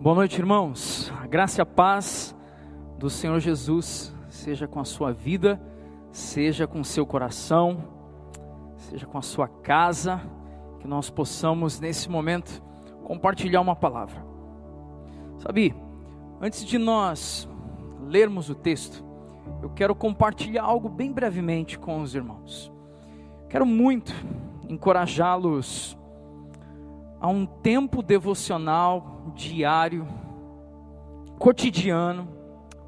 Boa noite, irmãos. A graça e a paz do Senhor Jesus seja com a sua vida, seja com o seu coração, seja com a sua casa, que nós possamos nesse momento compartilhar uma palavra. Sabe, antes de nós lermos o texto, eu quero compartilhar algo bem brevemente com os irmãos. Quero muito encorajá-los a um tempo devocional diário, cotidiano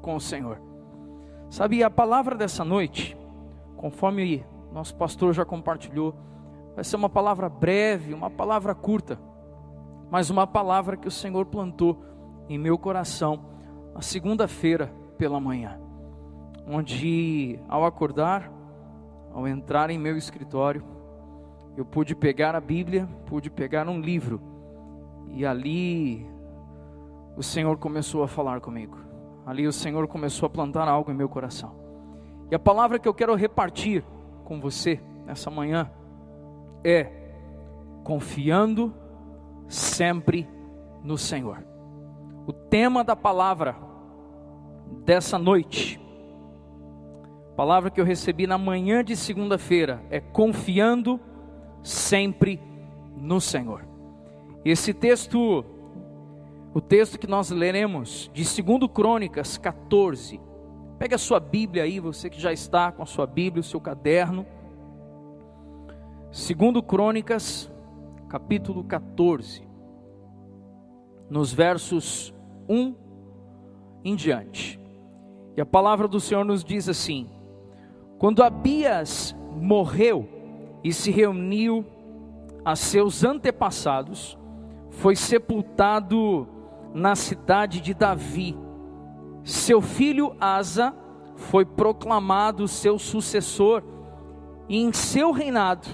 com o Senhor. Sabe, a palavra dessa noite, conforme nosso pastor já compartilhou, vai ser uma palavra breve, uma palavra curta, mas uma palavra que o Senhor plantou em meu coração na segunda-feira pela manhã, onde ao acordar, ao entrar em meu escritório, eu pude pegar a Bíblia, pude pegar um livro, e ali o Senhor começou a falar comigo. Ali o Senhor começou a plantar algo em meu coração. E a palavra que eu quero repartir com você nessa manhã é confiando sempre no Senhor. O tema da palavra dessa noite, palavra que eu recebi na manhã de segunda-feira, é confiando sempre no Senhor. Esse texto, o texto que nós leremos de 2 Crônicas 14. Pega a sua Bíblia aí, você que já está com a sua Bíblia, o seu caderno. 2 Crônicas, capítulo 14, nos versos 1 em diante. E a palavra do Senhor nos diz assim: Quando Abias morreu, e se reuniu a seus antepassados, foi sepultado na cidade de Davi. Seu filho Asa foi proclamado seu sucessor, e em seu reinado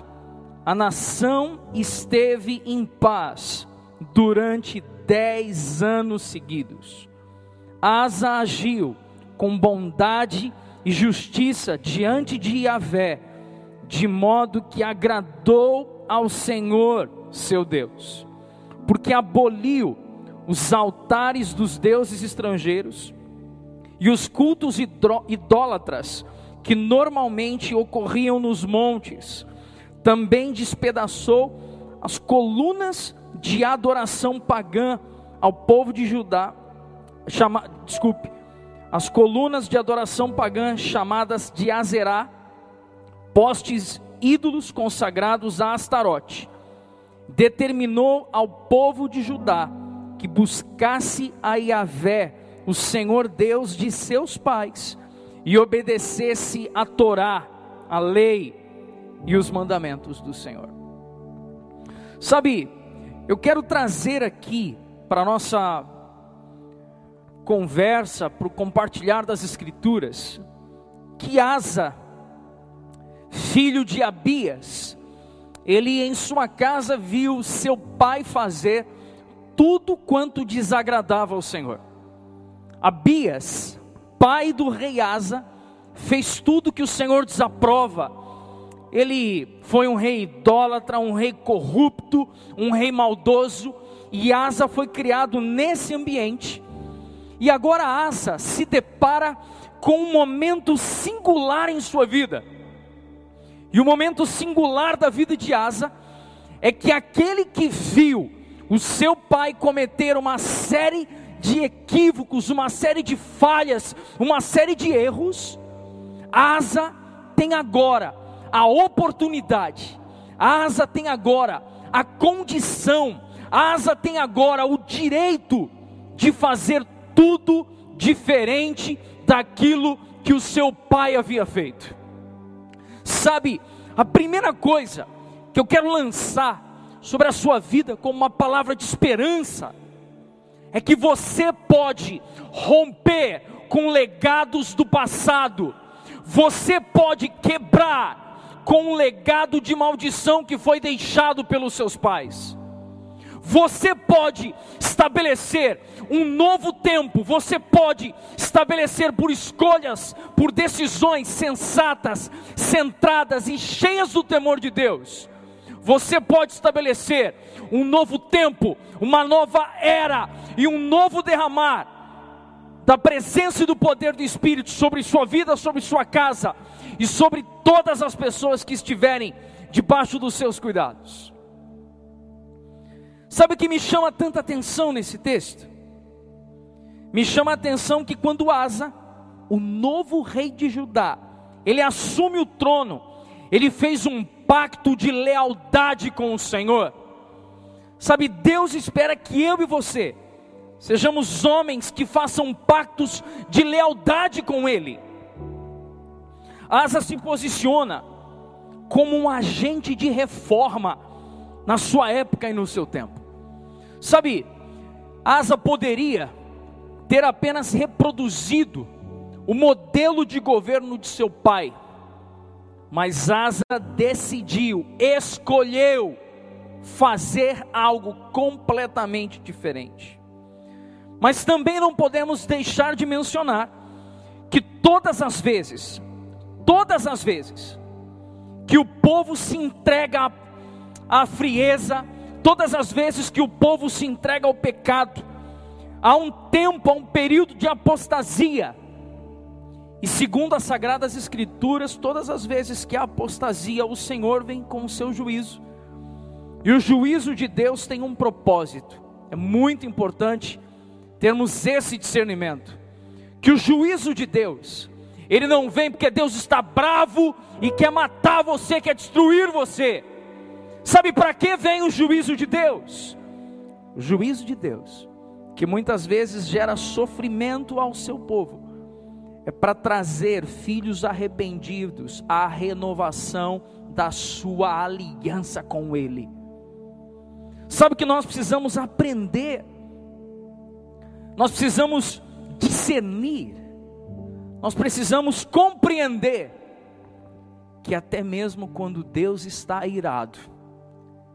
a nação esteve em paz durante dez anos seguidos. Asa agiu com bondade e justiça diante de Yahvé de modo que agradou ao Senhor seu Deus, porque aboliu os altares dos deuses estrangeiros e os cultos idólatras que normalmente ocorriam nos montes. Também despedaçou as colunas de adoração pagã ao povo de Judá, chama, desculpe, as colunas de adoração pagã chamadas de Azerá, postes ídolos consagrados a Astarote, determinou ao povo de Judá que buscasse a Yahvé, o Senhor Deus de seus pais, e obedecesse a Torá, a lei e os mandamentos do Senhor. Sabe, eu quero trazer aqui para nossa conversa, para o compartilhar das Escrituras, que Asa filho de Abias, ele em sua casa viu seu pai fazer tudo quanto desagradava ao Senhor. Abias, pai do rei Asa, fez tudo que o Senhor desaprova. Ele foi um rei idólatra, um rei corrupto, um rei maldoso, e Asa foi criado nesse ambiente. E agora Asa se depara com um momento singular em sua vida e o momento singular da vida de Asa é que aquele que viu o seu pai cometer uma série de equívocos, uma série de falhas, uma série de erros, Asa tem agora a oportunidade, Asa tem agora a condição, Asa tem agora o direito de fazer tudo diferente daquilo que o seu pai havia feito. Sabe, a primeira coisa que eu quero lançar sobre a sua vida como uma palavra de esperança é que você pode romper com legados do passado, você pode quebrar com um legado de maldição que foi deixado pelos seus pais. Você pode estabelecer um novo tempo, você pode estabelecer por escolhas, por decisões sensatas, centradas e cheias do temor de Deus. você pode estabelecer um novo tempo, uma nova era e um novo derramar da presença e do poder do Espírito sobre sua vida, sobre sua casa e sobre todas as pessoas que estiverem debaixo dos seus cuidados. Sabe o que me chama tanta atenção nesse texto? Me chama a atenção que quando Asa, o novo rei de Judá, ele assume o trono, ele fez um pacto de lealdade com o Senhor. Sabe, Deus espera que eu e você Sejamos homens que façam pactos de lealdade com Ele. Asa se posiciona como um agente de reforma na sua época e no seu tempo. Sabe, Asa poderia ter apenas reproduzido o modelo de governo de seu pai, mas Asa decidiu, escolheu fazer algo completamente diferente. Mas também não podemos deixar de mencionar que todas as vezes, todas as vezes, que o povo se entrega à, frieza, todas as vezes que o povo se entrega ao pecado, há um tempo, há um período de apostasia. E segundo as sagradas escrituras, todas as vezes que há apostasia, o Senhor vem com o seu juízo. E o juízo de Deus tem um propósito. É muito importante termos esse discernimento, que o juízo de Deus, ele não vem porque Deus está bravo e quer matar você, quer destruir você. Sabe para que vem o juízo de Deus? O juízo de Deus, que muitas vezes gera sofrimento ao seu povo, é para trazer filhos arrependidos à renovação da sua aliança com Ele. Sabe que nós precisamos aprender nós precisamos discernir, nós precisamos compreender que até mesmo quando Deus está irado,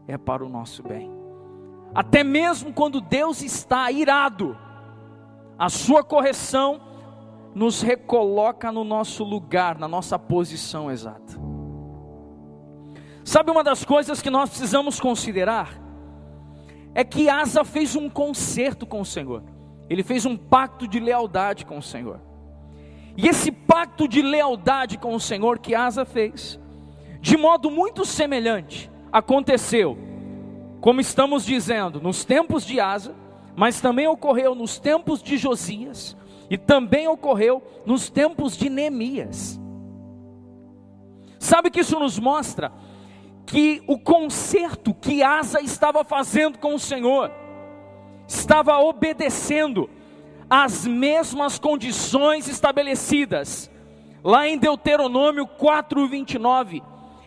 é para o nosso bem. Até mesmo quando Deus está irado, a sua correção nos recoloca no nosso lugar, na nossa posição exata. Sabe uma das coisas que nós precisamos considerar? É que Asa fez um concerto com o Senhor. Ele fez um pacto de lealdade com o Senhor. E esse pacto de lealdade com o Senhor que Asa fez, de modo muito semelhante, aconteceu, como estamos dizendo, nos tempos de Asa, mas também ocorreu nos tempos de Josias, e também ocorreu nos tempos de Neemias. Sabe que isso nos mostra que o conserto que Asa estava fazendo com o Senhor, estava obedecendo às mesmas condições estabelecidas. Lá em Deuteronômio 4:29,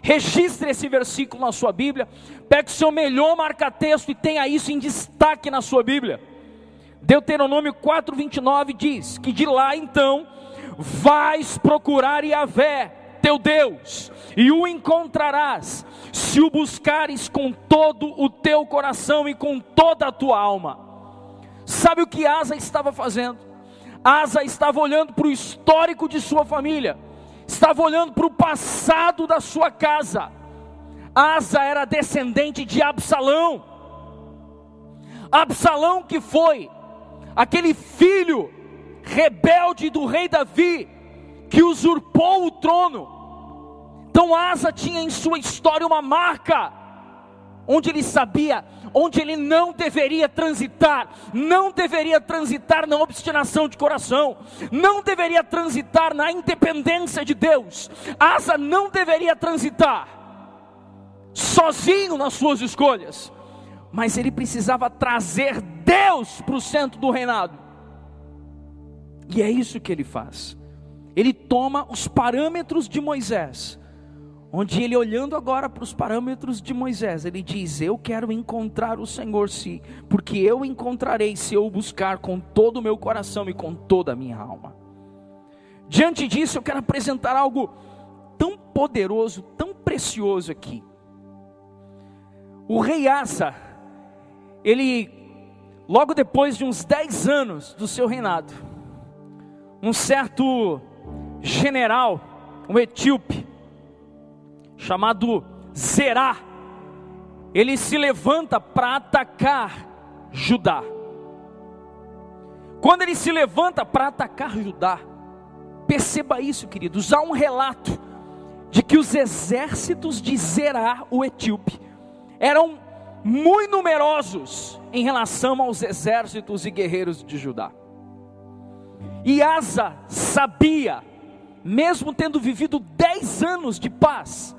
registre esse versículo na sua Bíblia, pegue o seu melhor marca-texto e tenha isso em destaque na sua Bíblia. Deuteronômio 4:29 diz que de lá então vais procurar Yahvé, teu Deus, e o encontrarás, se o buscares com todo o teu coração e com toda a tua alma. Sabe o que Asa estava fazendo? Asa estava olhando para o histórico de sua família, estava olhando para o passado da sua casa. Asa era descendente de Absalão. Absalão que foi aquele filho rebelde do rei Davi que usurpou o trono. Então Asa tinha em sua história uma marca onde ele sabia onde ele não deveria transitar, não deveria transitar na obstinação de coração, não deveria transitar na independência de Deus, Asa não deveria transitar sozinho nas suas escolhas, mas ele precisava trazer Deus para o centro do reinado, e é isso que ele faz. Ele toma os parâmetros de Moisés onde ele olhando agora para os parâmetros de Moisés, ele diz: Eu quero encontrar o Senhor, se, porque eu encontrarei se eu buscar com todo o meu coração e com toda a minha alma. Diante disso, eu quero apresentar algo tão poderoso, tão precioso aqui. O rei Asa, ele, logo depois de uns 10 anos do seu reinado, um certo general, um etíope, chamado Zerá, ele se levanta para atacar Judá. Quando ele se levanta para atacar Judá, perceba isso, queridos, há um relato de que os exércitos de Zerá, o etíope, eram muito numerosos em relação aos exércitos e guerreiros de Judá. E Asa sabia, mesmo tendo vivido dez anos de paz,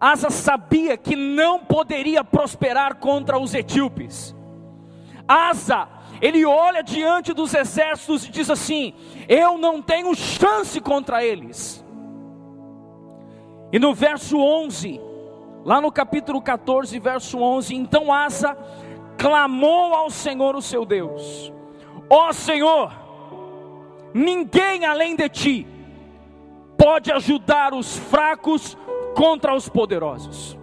Asa sabia que não poderia prosperar contra os etíopes. Asa, ele olha diante dos exércitos e diz assim: Eu não tenho chance contra eles. E no verso 11, lá no capítulo 14, verso 11: Então Asa clamou ao Senhor, o seu Deus: Ó oh, Senhor, ninguém além de ti pode ajudar os fracos contra os poderosos.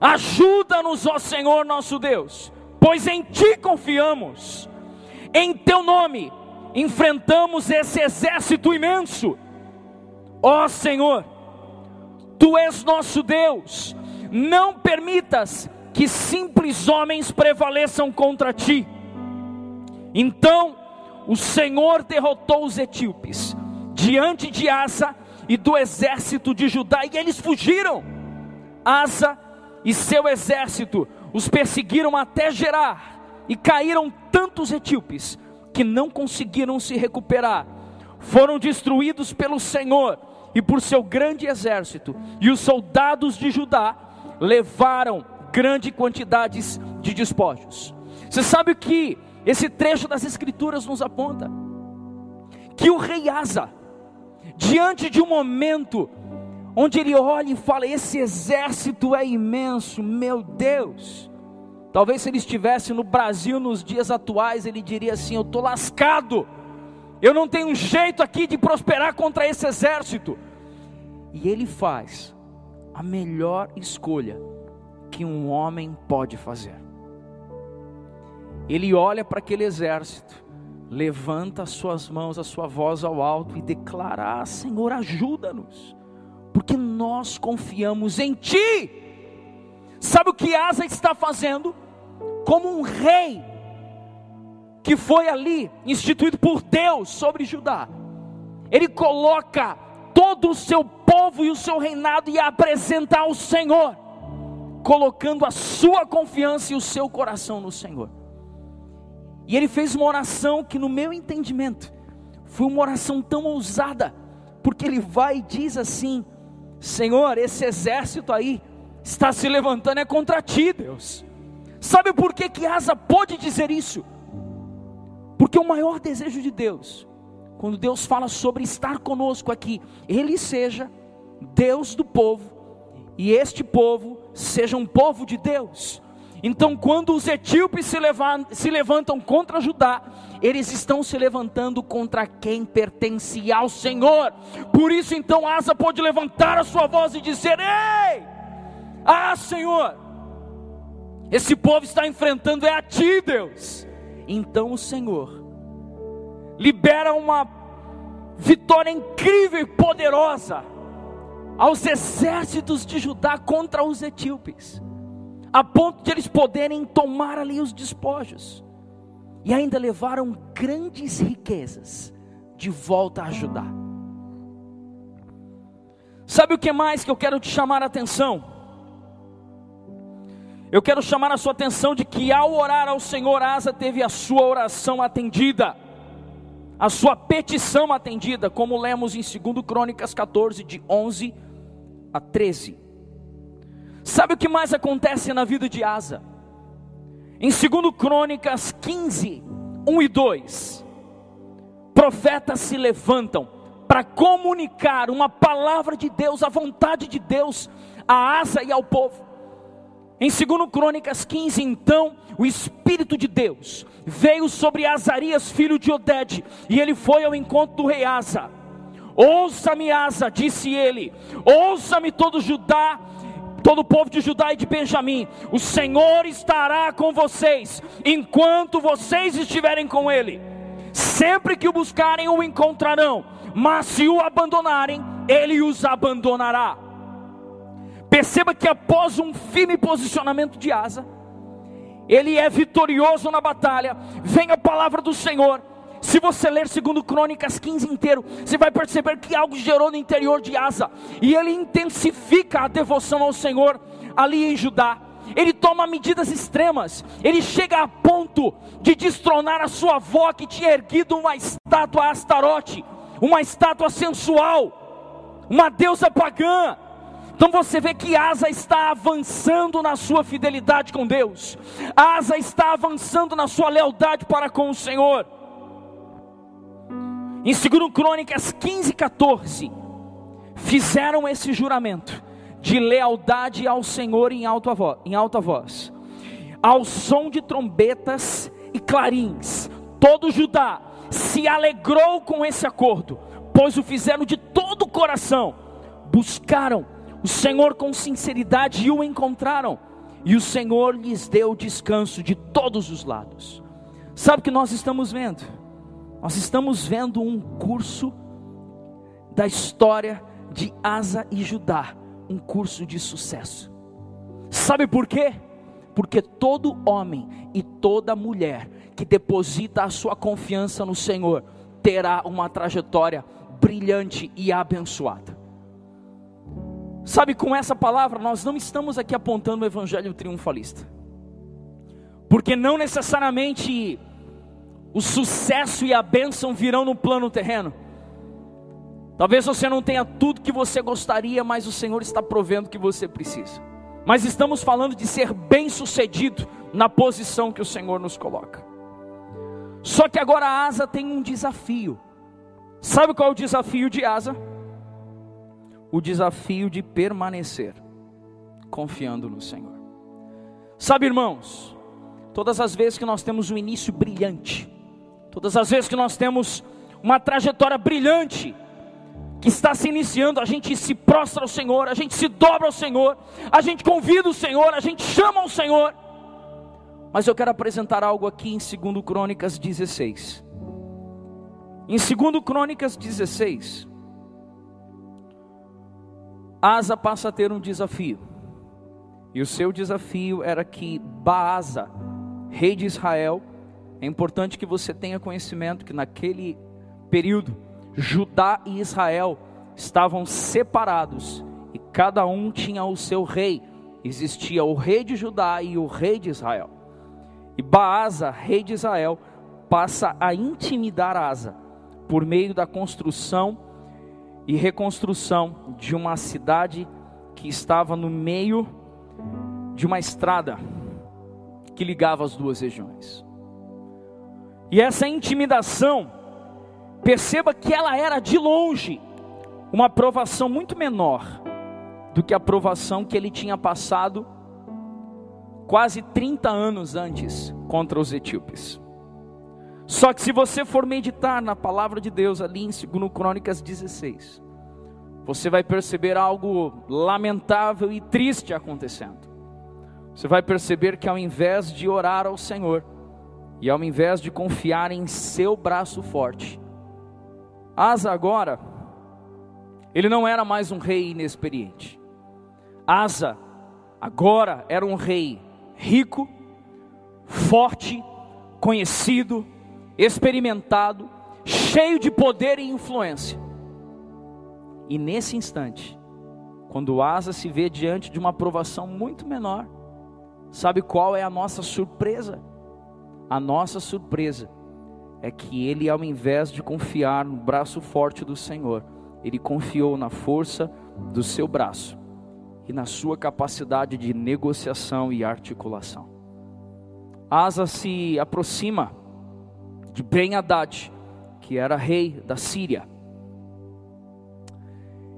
Ajuda-nos, ó Senhor nosso Deus, pois em ti confiamos. Em teu nome enfrentamos esse exército imenso. Ó Senhor, Tu és nosso Deus, não permitas que simples homens prevaleçam contra ti. Então o Senhor derrotou os etíopes diante de Asa e do exército de Judá, e eles fugiram. Asa e seu exército os perseguiram até Gerar, e caíram tantos etíopes que não conseguiram se recuperar. Foram destruídos pelo Senhor e por seu grande exército, e os soldados de Judá levaram grandes quantidades de despojos. Você sabe o que esse trecho das Escrituras nos aponta? Que o rei Asa, diante de um momento onde ele olha e fala: Esse exército é imenso, meu Deus. Talvez se ele estivesse no Brasil nos dias atuais, ele diria assim: Eu estou lascado, eu não tenho jeito aqui de prosperar contra esse exército. E ele faz a melhor escolha que um homem pode fazer. Ele olha para aquele exército, levanta as suas mãos, a sua voz ao alto e declara: ah, Senhor, ajuda-nos, porque nós confiamos em Ti. Sabe o que Asa está fazendo? Como um rei que foi ali instituído por Deus sobre Judá, ele coloca todo o seu povo e o seu reinado e apresentar ao Senhor, colocando a sua confiança e o seu coração no Senhor. E ele fez uma oração que, no meu entendimento, foi uma oração tão ousada, porque ele vai e diz assim: Senhor, esse exército aí está se levantando é contra ti, Deus. Sabe por que que Asa pôde dizer isso? Porque o maior desejo de Deus quando Deus fala sobre estar conosco aqui, Ele seja Deus do povo, e este povo seja um povo de Deus. Então, quando os etíopes se, levantam, se levantam contra Judá, eles estão se levantando contra quem pertence ao Senhor. Por isso, então, Asa pode levantar a sua voz e dizer: Ei, ah, Senhor, esse povo está enfrentando é a Ti, Deus. Então, o Senhor libera uma vitória incrível e poderosa aos exércitos de Judá contra os etíopes, a ponto de eles poderem tomar ali os despojos, e ainda levaram grandes riquezas de volta a Judá. Sabe o que mais que eu quero te chamar a atenção? Eu quero chamar a sua atenção de que ao orar ao Senhor, Asa teve a sua oração atendida a sua petição atendida, como lemos em 2 Crônicas 14, de 11 a 13. Sabe o que mais acontece na vida de Asa? Em 2 Crônicas 15, 1 e 2, profetas se levantam para comunicar uma palavra de Deus, a vontade de Deus a Asa e ao povo. Em 2 Crônicas 15, então, o Espírito de Deus veio sobre Azarias, filho de Oded, e ele foi ao encontro do rei Asa. Ouça-me, Asa, disse ele, ouça-me todo Judá, todo o povo de Judá e de Benjamim, o Senhor estará com vocês, enquanto vocês estiverem com ele. Sempre que o buscarem, o encontrarão, mas se o abandonarem, ele os abandonará. Perceba que após um firme posicionamento de Asa, ele é vitorioso na batalha. Vem a palavra do Senhor. Se você ler segundo Crônicas 15 inteiro, você vai perceber que algo gerou no interior de Asa, e ele intensifica a devoção ao Senhor ali em Judá. Ele toma medidas extremas, ele chega a ponto de destronar a sua avó que tinha erguido uma estátua Astarote, uma estátua sensual, uma deusa pagã. Então você vê que Asa está avançando na sua fidelidade com Deus, Asa está avançando na sua lealdade para com o Senhor. Em 2 Crônicas 15, 14, fizeram esse juramento de lealdade ao Senhor em alta voz, em alta voz. Ao som de trombetas e clarins, todo Judá se alegrou com esse acordo, pois o fizeram de todo o coração, buscaram o Senhor com sinceridade e o encontraram, e o Senhor lhes deu descanso de todos os lados. Sabe o que nós estamos vendo? Nós estamos vendo um curso da história de Asa e Judá, um curso de sucesso. Sabe por quê? Porque todo homem e toda mulher que deposita a sua confiança no Senhor terá uma trajetória brilhante e abençoada. Sabe, com essa palavra, nós não estamos aqui apontando o evangelho triunfalista, porque não necessariamente o sucesso e a bênção virão no plano terreno. Talvez você não tenha tudo que você gostaria, mas o Senhor está provendo que você precisa. Mas estamos falando de ser bem sucedido na posição que o Senhor nos coloca. Só que agora a Asa tem um desafio. Sabe qual é o desafio de Asa? o desafio de permanecer confiando no Senhor. Sabe, irmãos, todas as vezes que nós temos um início brilhante, todas as vezes que nós temos uma trajetória brilhante, que está se iniciando, a gente se prostra ao Senhor, a gente se dobra ao Senhor, a gente convida o Senhor, a gente chama o Senhor. Mas eu quero apresentar algo aqui em 2 Crônicas 16. Em 2 Crônicas 16, Asa passa a ter um desafio. E o seu desafio era que Baasa, rei de Israel, é importante que você tenha conhecimento que naquele período Judá e Israel estavam separados e cada um tinha o seu rei. Existia o rei de Judá e o rei de Israel. E Baasa, rei de Israel, passa a intimidar Asa por meio da construção e reconstrução de uma cidade que estava no meio de uma estrada que ligava as duas regiões. E essa intimidação, perceba que ela era de longe uma aprovação muito menor do que a aprovação que ele tinha passado quase 30 anos antes contra os etíopes. Só que se você for meditar na palavra de Deus ali em 2 Crônicas 16, você vai perceber algo lamentável e triste acontecendo. Você vai perceber que ao invés de orar ao Senhor, e ao invés de confiar em seu braço forte, Asa agora, ele não era mais um rei inexperiente. Asa agora era um rei rico, forte, conhecido, experimentado, cheio de poder e influência. E nesse instante, quando Asa se vê diante de uma aprovação muito menor, sabe qual é a nossa surpresa? A nossa surpresa é que ele, ao invés de confiar no braço forte do Senhor, ele confiou na força do seu braço e na sua capacidade de negociação e articulação. Asa se aproxima de Ben Haddad, que era rei da Síria.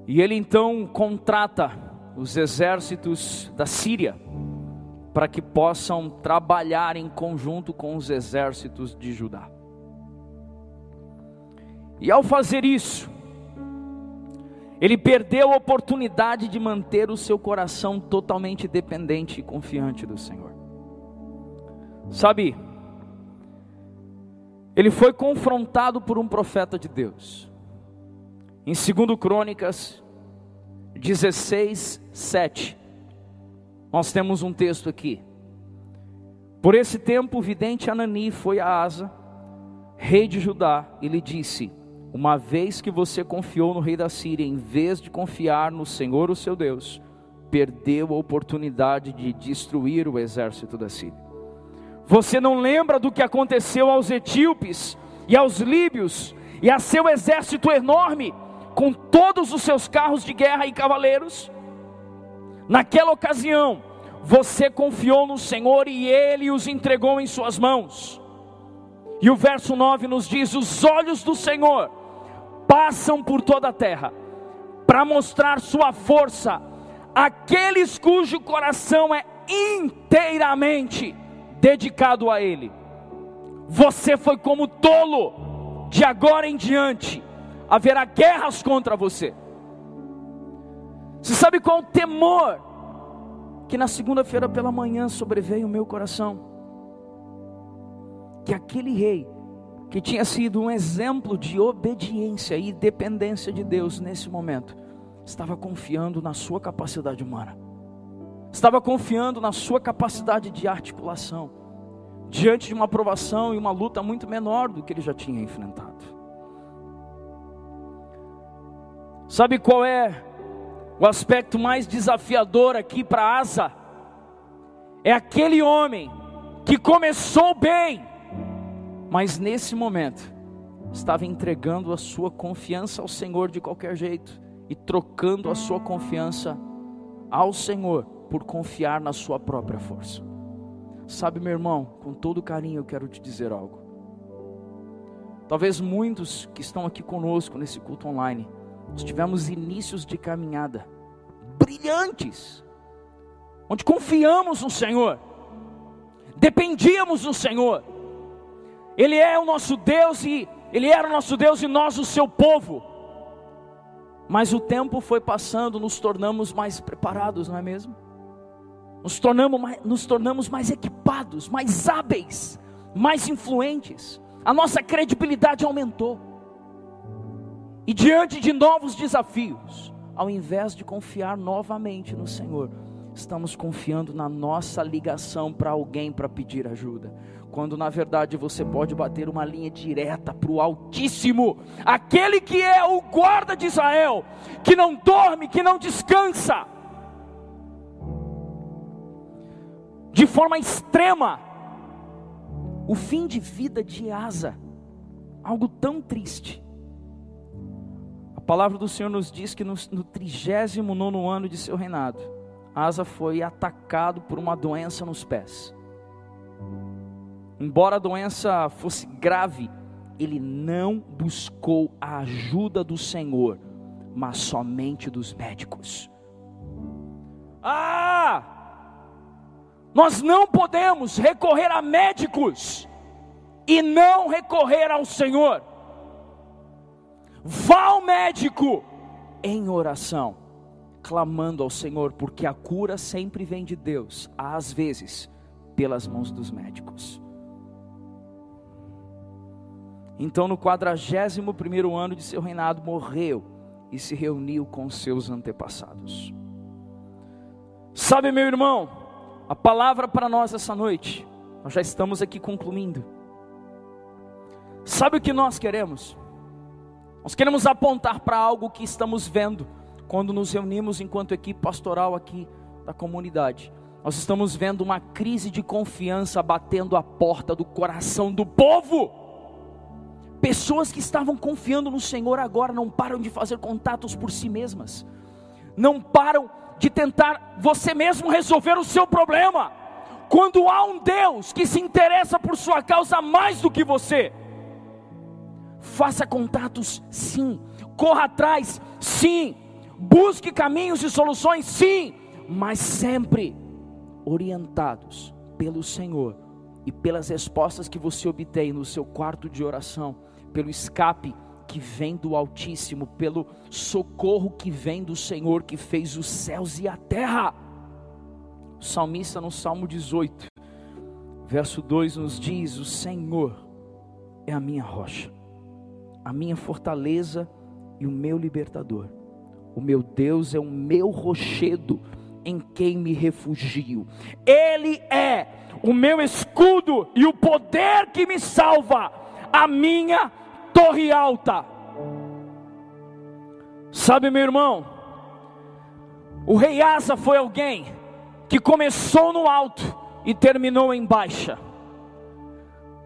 E ele então contrata os exércitos da Síria para que possam trabalhar em conjunto com os exércitos de Judá. E ao fazer isso, ele perdeu a oportunidade de manter o seu coração totalmente dependente e confiante do Senhor. Sabe, ele foi confrontado por um profeta de Deus. Em 2 Crônicas 16, 7, Nós temos um texto aqui. Por esse tempo, o vidente Anani foi a Asa, rei de Judá, e lhe disse: Uma vez que você confiou no rei da Síria, em vez de confiar no Senhor, o seu Deus, perdeu a oportunidade de destruir o exército da Síria. Você não lembra do que aconteceu aos etíopes e aos líbios e a seu exército enorme, com todos os seus carros de guerra e cavaleiros? Naquela ocasião, você confiou no Senhor e Ele os entregou em suas mãos. E o verso 9 nos diz: Os olhos do Senhor passam por toda a terra, para mostrar sua força, aqueles cujo coração é inteiramente dedicado a Ele. Você foi como tolo, de agora em diante haverá guerras contra você. Você sabe qual o temor que na segunda-feira pela manhã sobreveio o meu coração? Que aquele rei, que tinha sido um exemplo de obediência e dependência de Deus nesse momento, estava confiando na sua capacidade humana, estava confiando na sua capacidade de articulação, diante de uma aprovação e uma luta muito menor do que ele já tinha enfrentado. Sabe qual é o aspecto mais desafiador aqui para Asa? É aquele homem que começou bem, mas nesse momento estava entregando a sua confiança ao Senhor de qualquer jeito e trocando a sua confiança ao Senhor por confiar na sua própria força. Sabe, meu irmão, com todo carinho eu quero te dizer algo. Talvez muitos que estão aqui conosco nesse culto online, nós tivemos inícios de caminhada brilhantes, onde confiamos no Senhor, dependíamos do Senhor. Ele é o nosso Deus e ele era o nosso Deus e nós o seu povo. Mas o tempo foi passando, nos tornamos mais preparados, não é mesmo? Nos tornamos mais, nos tornamos mais equipados, mais hábeis, mais influentes. A nossa credibilidade aumentou. E diante de novos desafios, ao invés de confiar novamente no Senhor, estamos confiando na nossa ligação para alguém para pedir ajuda quando na verdade você pode bater uma linha direta para o Altíssimo, aquele que é o guarda de Israel, que não dorme, que não descansa, de forma extrema, o fim de vida de Asa, algo tão triste. Palavra do Senhor nos diz que no, no 39 ano de seu reinado, Asa foi atacado por uma doença nos pés. Embora a doença fosse grave, ele não buscou a ajuda do Senhor, mas somente dos médicos. Ah! Nós não podemos recorrer a médicos e não recorrer ao Senhor. Vá ao médico em oração, clamando ao Senhor, porque a cura sempre vem de Deus, às vezes pelas mãos dos médicos. Então, no quadragésimo primeiro ano de seu reinado, morreu e se reuniu com seus antepassados. Sabe, meu irmão, a palavra para nós essa noite, nós já estamos aqui concluindo. Sabe o que nós queremos? Nós queremos apontar para algo que estamos vendo quando nos reunimos enquanto equipe pastoral aqui da comunidade. Nós estamos vendo uma crise de confiança batendo a porta do coração do povo. Pessoas que estavam confiando no Senhor agora não param de fazer contatos por si mesmas, não param de tentar você mesmo resolver o seu problema. Quando há um Deus que se interessa por sua causa mais do que você, faça contatos, sim, corra atrás, sim, busque caminhos e soluções, sim, mas sempre orientados pelo Senhor e pelas respostas que você obtém no seu quarto de oração pelo escape que vem do Altíssimo, pelo socorro que vem do Senhor que fez os céus e a terra. O salmista no Salmo 18, verso 2 nos diz: O Senhor é a minha rocha, a minha fortaleza e o meu libertador. O meu Deus é o meu rochedo em quem me refugio. Ele é o meu escudo e o poder que me salva, a minha torre alta. Sabe, meu irmão, o rei Asa foi alguém que começou no alto e terminou em baixa.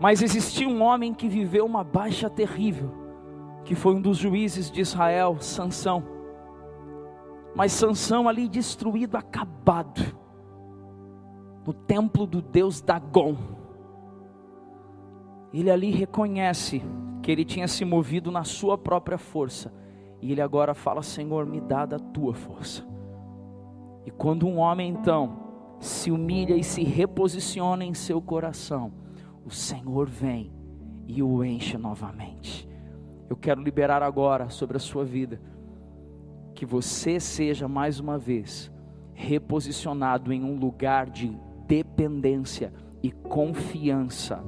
Mas existia um homem que viveu uma baixa terrível, que foi um dos juízes de Israel, Sansão. Mas Sansão ali destruído, acabado, no templo do deus Dagon. Ele ali reconhece que ele tinha se movido na sua própria força, e ele agora fala: Senhor, me dá da tua força. E quando um homem então se humilha e se reposiciona em seu coração, o Senhor vem e o enche novamente. Eu quero liberar agora sobre a sua vida que você seja mais uma vez reposicionado em um lugar de dependência e confiança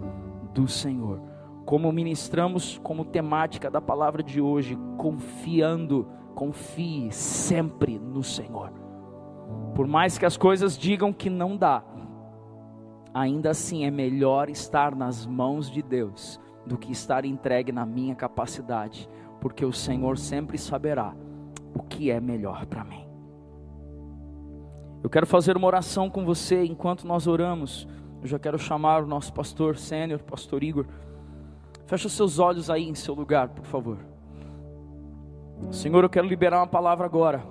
do Senhor. Como ministramos como temática da palavra de hoje, confiando, confie sempre no Senhor. Por mais que as coisas digam que não dá, ainda assim é melhor estar nas mãos de Deus do que estar entregue na minha capacidade, porque o Senhor sempre saberá o que é melhor para mim. Eu quero fazer uma oração com você enquanto nós oramos. Eu já quero chamar o nosso pastor sênior, pastor Igor. Feche os seus olhos aí em seu lugar, por favor. Senhor, eu quero liberar uma palavra agora.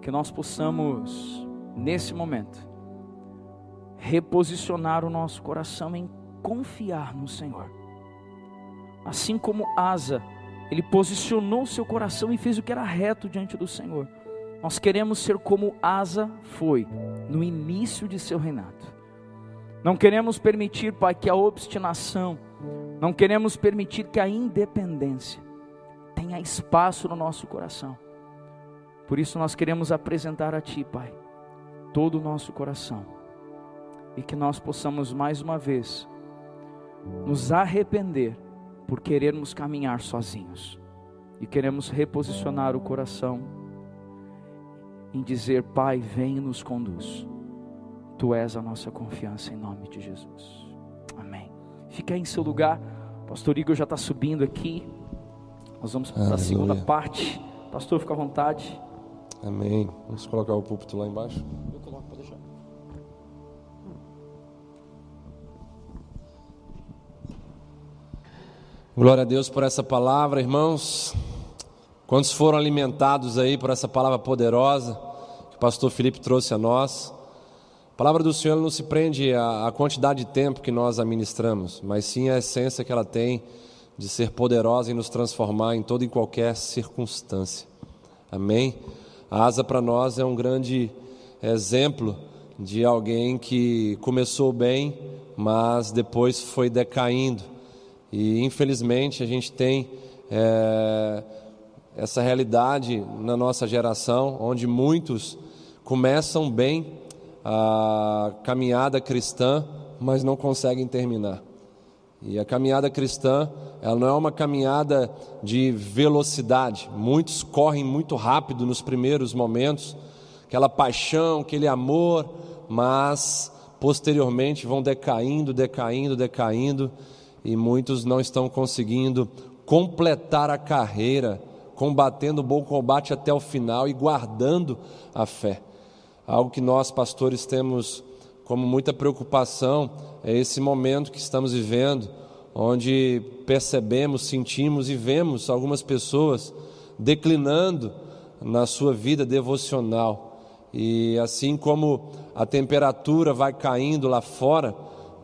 Que nós possamos, nesse momento, reposicionar o nosso coração em confiar no Senhor. Assim como Asa ele posicionou seu coração e fez o que era reto diante do Senhor. Nós queremos ser como Asa foi no início de seu reinado. Não queremos permitir, Pai, que a obstinação, não queremos permitir que a independência tenha espaço no nosso coração. Por isso nós queremos apresentar a Ti, Pai, todo o nosso coração. E que nós possamos mais uma vez nos arrepender por querermos caminhar sozinhos e queremos reposicionar o coração em dizer: Pai, vem e nos conduz. Tu és a nossa confiança em nome de Jesus. Amém. Fica aí em seu lugar. Pastor Igor já está subindo aqui. Nós vamos para a segunda parte. Pastor, fica à vontade. Amém. Vamos colocar o púlpito lá embaixo. Glória a Deus por essa palavra, irmãos. Quantos foram alimentados aí por essa palavra poderosa que o pastor Felipe trouxe a nós? A palavra do Senhor não se prende à, quantidade de tempo que nós administramos, mas sim à essência que ela tem de ser poderosa e nos transformar em toda e qualquer circunstância. Amém? A asa para nós é um grande exemplo de alguém que começou bem, mas depois foi decaindo e infelizmente a gente tem é, essa realidade na nossa geração, onde muitos começam bem a caminhada cristã, mas não conseguem terminar. E a caminhada cristã, ela não é uma caminhada de velocidade. Muitos correm muito rápido nos primeiros momentos, aquela paixão, aquele amor, mas posteriormente vão decaindo, decaindo, decaindo e muitos não estão conseguindo completar a carreira, combatendo o bom combate até o final e guardando a fé. Algo que nós, pastores, temos como muita preocupação é esse momento que estamos vivendo, onde percebemos, sentimos e vemos algumas pessoas declinando na sua vida devocional. E assim como a temperatura vai caindo lá fora,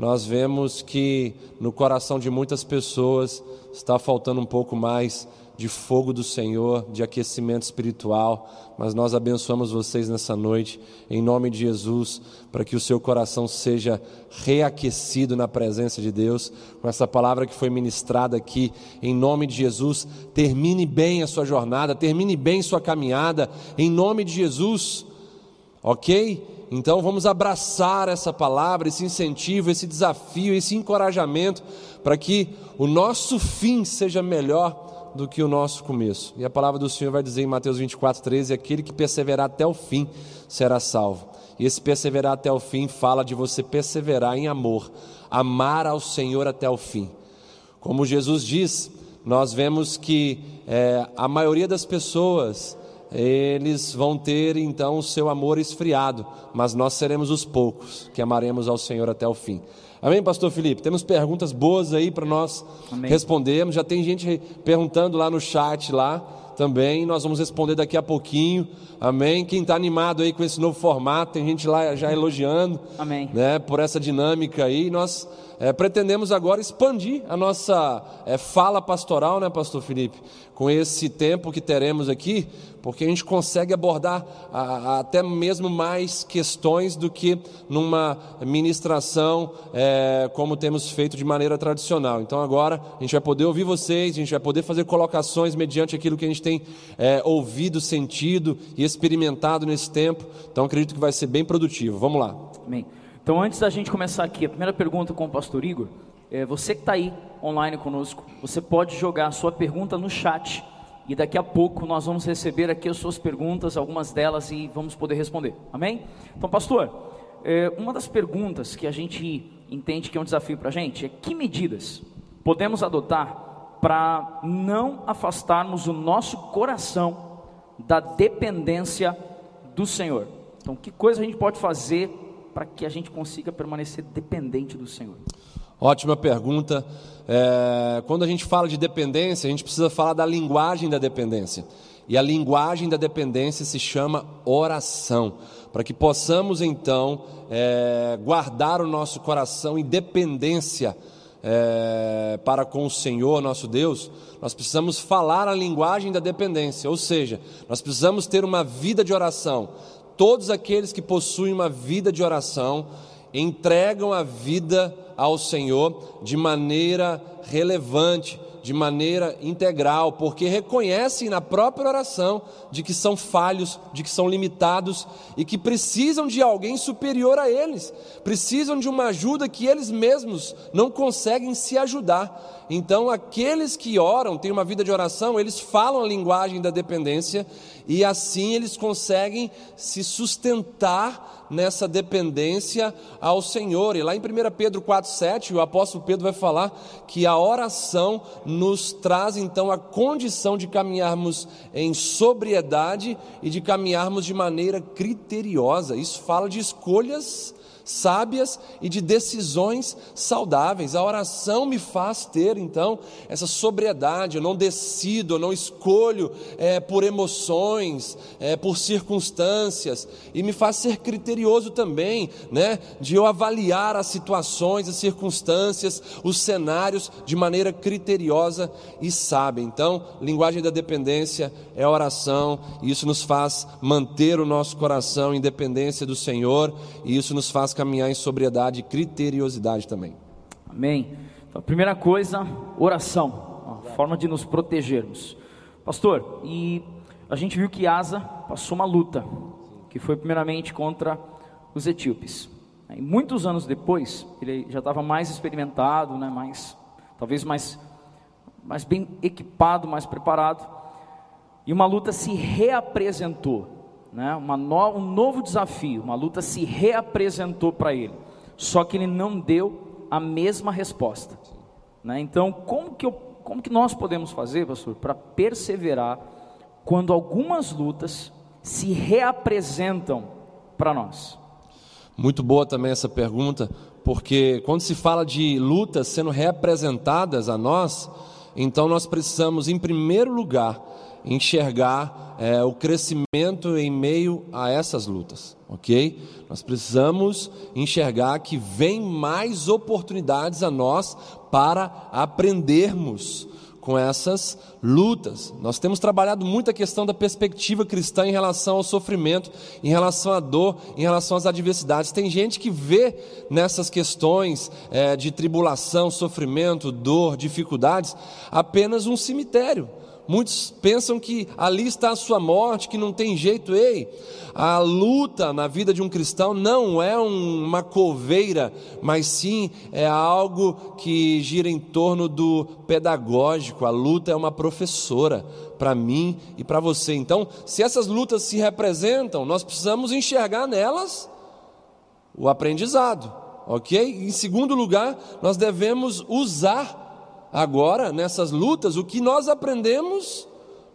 nós vemos que no coração de muitas pessoas está faltando um pouco mais de fogo do Senhor, de aquecimento espiritual, mas nós abençoamos vocês nessa noite, em nome de Jesus, para que o seu coração seja reaquecido na presença de Deus, com essa palavra que foi ministrada aqui, em nome de Jesus. Termine bem a sua jornada, termine bem sua caminhada, em nome de Jesus, ok? Então vamos abraçar essa palavra, esse incentivo, esse desafio, esse encorajamento, para que o nosso fim seja melhor do que o nosso começo. E a palavra do Senhor vai dizer em Mateus 24, 13: aquele que perseverar até o fim será salvo. E esse perseverar até o fim fala de você perseverar em amor, amar ao Senhor até o fim. Como Jesus diz, nós vemos que é, a maioria das pessoas eles vão ter então o seu amor esfriado, mas nós seremos os poucos que amaremos ao Senhor até o fim. Amém, Pastor Felipe? Temos perguntas boas aí para nós Amém. respondermos. Já tem gente perguntando lá no chat lá também. Nós vamos responder daqui a pouquinho. Amém. Quem está animado aí com esse novo formato, tem gente lá já elogiando, Amém. né, por essa dinâmica aí. Nós é, pretendemos agora expandir a nossa é, fala pastoral, né, Pastor Felipe, com esse tempo que teremos aqui, porque a gente consegue abordar a, a, até mesmo mais questões do que numa ministração é, como temos feito de maneira tradicional. Então agora a gente vai poder ouvir vocês, a gente vai poder fazer colocações mediante aquilo que a gente tem é, ouvido, sentido e experimentado nesse tempo. Então acredito que vai ser bem produtivo. Vamos lá. Amém. Então, antes da gente começar aqui, a primeira pergunta com o pastor Igor, é, você que está aí online conosco, você pode jogar a sua pergunta no chat e daqui a pouco nós vamos receber aqui as suas perguntas, algumas delas, e vamos poder responder. Amém? Então, pastor, é, uma das perguntas que a gente entende que é um desafio para a gente é que medidas podemos adotar para não afastarmos o nosso coração da dependência do Senhor. Então, que coisa a gente pode fazer para que a gente consiga permanecer dependente do Senhor? Ótima pergunta. É, quando a gente fala de dependência, a gente precisa falar da linguagem da dependência. E a linguagem da dependência se chama oração. Para que possamos então é, guardar o nosso coração em dependência é, para com o Senhor nosso Deus, nós precisamos falar a linguagem da dependência, ou seja, nós precisamos ter uma vida de oração, todos aqueles que possuem uma vida de oração entregam a vida ao Senhor de maneira relevante, de maneira integral, porque reconhecem na própria oração de que são falhos, de que são limitados e que precisam de alguém superior a eles, precisam de uma ajuda que eles mesmos não conseguem se ajudar. Então, aqueles que oram, têm uma vida de oração, eles falam a linguagem da dependência e assim eles conseguem se sustentar nessa dependência ao Senhor. E lá em 1 Pedro 4,7, o apóstolo Pedro vai falar que a oração nos traz então a condição de caminharmos em sobriedade e de caminharmos de maneira criteriosa. Isso fala de escolhas sábias e de decisões saudáveis. A oração me faz ter, então, essa sobriedade. Eu não decido, eu não escolho é, por emoções, é, por circunstâncias, e me faz ser criterioso também, né, de eu avaliar as situações, as circunstâncias, os cenários de maneira criteriosa e sábia. Então, linguagem da dependência é oração, e isso nos faz manter o nosso coração em dependência do Senhor, e isso nos faz caminhar em sobriedade e criteriosidade também. Amém. Então, primeira coisa, oração, a forma de nos protegermos. Pastor, e a gente viu que Asa passou uma luta, que foi primeiramente contra os etíopes. E muitos anos depois, ele já estava mais experimentado, né, mais, talvez mais, mais bem equipado, mais preparado. E uma luta se reapresentou né, no, um novo desafio, uma luta se reapresentou para ele, só que ele não deu a mesma resposta. Né? Então, como que, eu, como que nós podemos fazer, pastor, para perseverar quando algumas lutas se reapresentam para nós? Muito boa também essa pergunta, porque quando se fala de lutas sendo reapresentadas a nós, então nós precisamos, em primeiro lugar, enxergar é, o crescimento em meio a essas lutas, ok? Nós precisamos enxergar que vem mais oportunidades a nós para aprendermos com essas lutas. Nós temos trabalhado muito a questão da perspectiva cristã em relação ao sofrimento, em relação à dor, em relação às adversidades. Tem gente que vê nessas questões é, de tribulação, sofrimento, dor, dificuldades, apenas um cemitério Muitos pensam que ali está a sua morte, que não tem jeito. Ei, a luta na vida de um cristão não é uma coveira, mas sim é algo que gira em torno do pedagógico. A luta é uma professora para mim e para você. Então, se essas lutas se representam, nós precisamos enxergar nelas o aprendizado, ok? Em segundo lugar, nós devemos usar agora nessas lutas o que nós aprendemos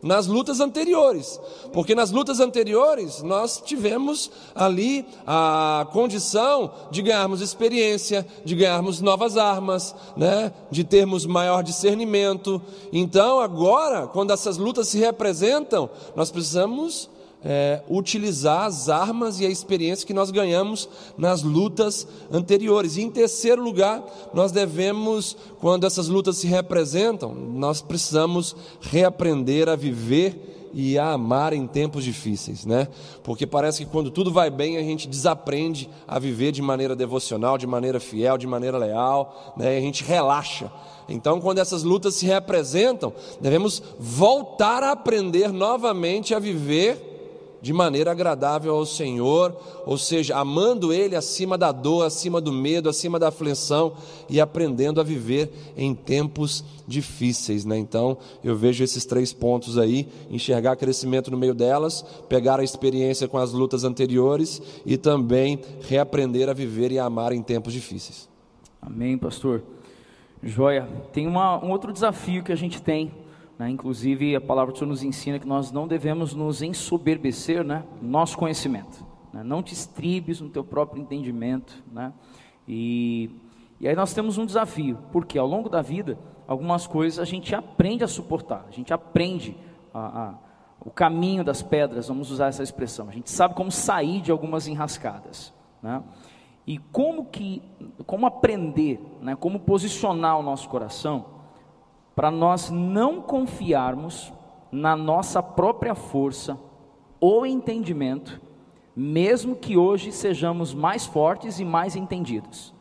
nas lutas anteriores, porque nas lutas anteriores nós tivemos ali a condição de ganharmos experiência, de ganharmos novas armas, né? de termos maior discernimento. Então, agora, quando essas lutas se representam, nós precisamos é, utilizar as armas e a experiência que nós ganhamos nas lutas anteriores. E em terceiro lugar, nós devemos, quando essas lutas se representam, nós precisamos reaprender a viver e a amar em tempos difíceis, né? Porque parece que quando tudo vai bem, a gente desaprende a viver de maneira devocional, de maneira fiel, de maneira leal, né? E a gente relaxa. Então, quando essas lutas se representam, devemos voltar a aprender novamente a viver de maneira agradável ao Senhor, ou seja, amando Ele acima da dor, acima do medo, acima da aflição e aprendendo a viver em tempos difíceis. Né? Então, eu vejo esses três pontos aí: enxergar crescimento no meio delas, pegar a experiência com as lutas anteriores e também reaprender a viver e a amar em tempos difíceis. Amém, pastor. Joia. Tem uma, um outro desafio que a gente tem né? Inclusive, a palavra do Senhor nos ensina que nós não devemos nos ensoberbecer né? no nosso conhecimento. Né? Não te estribes no teu próprio entendimento. Né? E, e aí nós temos um desafio, porque ao longo da vida, algumas coisas a gente aprende a suportar, a gente aprende a, a, o caminho das pedras, vamos usar essa expressão. A gente sabe como sair de algumas enrascadas. Né? E como que, como aprender, né? como posicionar o nosso coração para nós não confiarmos na nossa própria força ou entendimento, mesmo que hoje sejamos mais fortes e mais entendidos.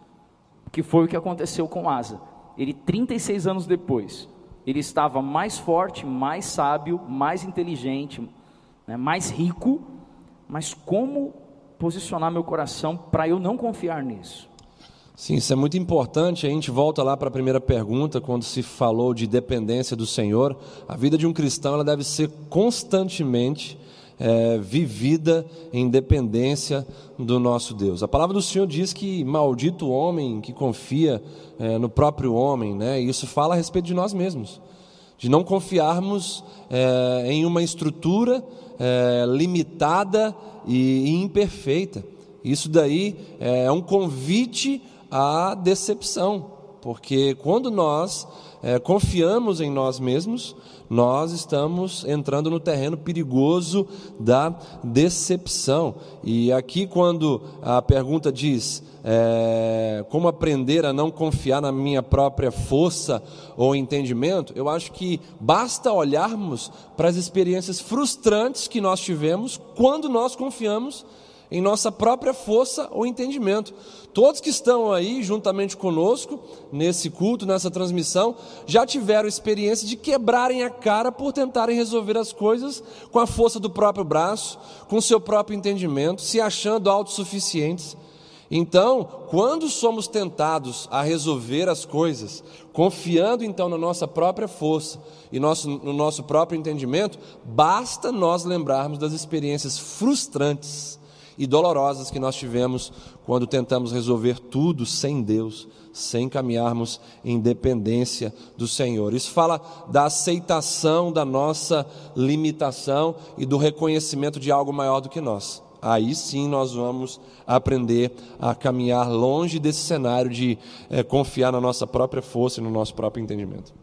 Que foi o que aconteceu com Asa. Ele 36 anos depois, ele estava mais forte, mais sábio, mais inteligente, né, mais rico, mas como posicionar meu coração para eu não confiar nisso? Sim, isso é muito importante. A gente volta lá para a primeira pergunta, quando se falou de dependência do Senhor. A vida de um cristão ela deve ser constantemente é, vivida em dependência do nosso Deus. A palavra do Senhor diz que maldito o homem que confia é, no próprio homem, né? E isso fala a respeito de nós mesmos, de não confiarmos é, em uma estrutura é, limitada e, e imperfeita. Isso daí é um convite a decepção, porque quando nós é, confiamos em nós mesmos, nós estamos entrando no terreno perigoso da decepção. E aqui, quando a pergunta diz é, como aprender a não confiar na minha própria força ou entendimento, eu acho que basta olharmos para as experiências frustrantes que nós tivemos quando nós confiamos em nossa própria força ou entendimento. Todos que estão aí juntamente conosco, nesse culto, nessa transmissão, já tiveram experiência de quebrarem a cara por tentarem resolver as coisas com a força do próprio braço, com o seu próprio entendimento, se achando autossuficientes. Então, quando somos tentados a resolver as coisas, confiando então na nossa própria força e nosso, no nosso próprio entendimento, basta nós lembrarmos das experiências frustrantes e dolorosas que nós tivemos quando tentamos resolver tudo sem Deus, sem caminharmos em dependência do Senhor. Isso fala da aceitação da nossa limitação e do reconhecimento de algo maior do que nós. Aí sim nós vamos aprender a caminhar longe desse cenário de é, confiar na nossa própria força e no nosso próprio entendimento.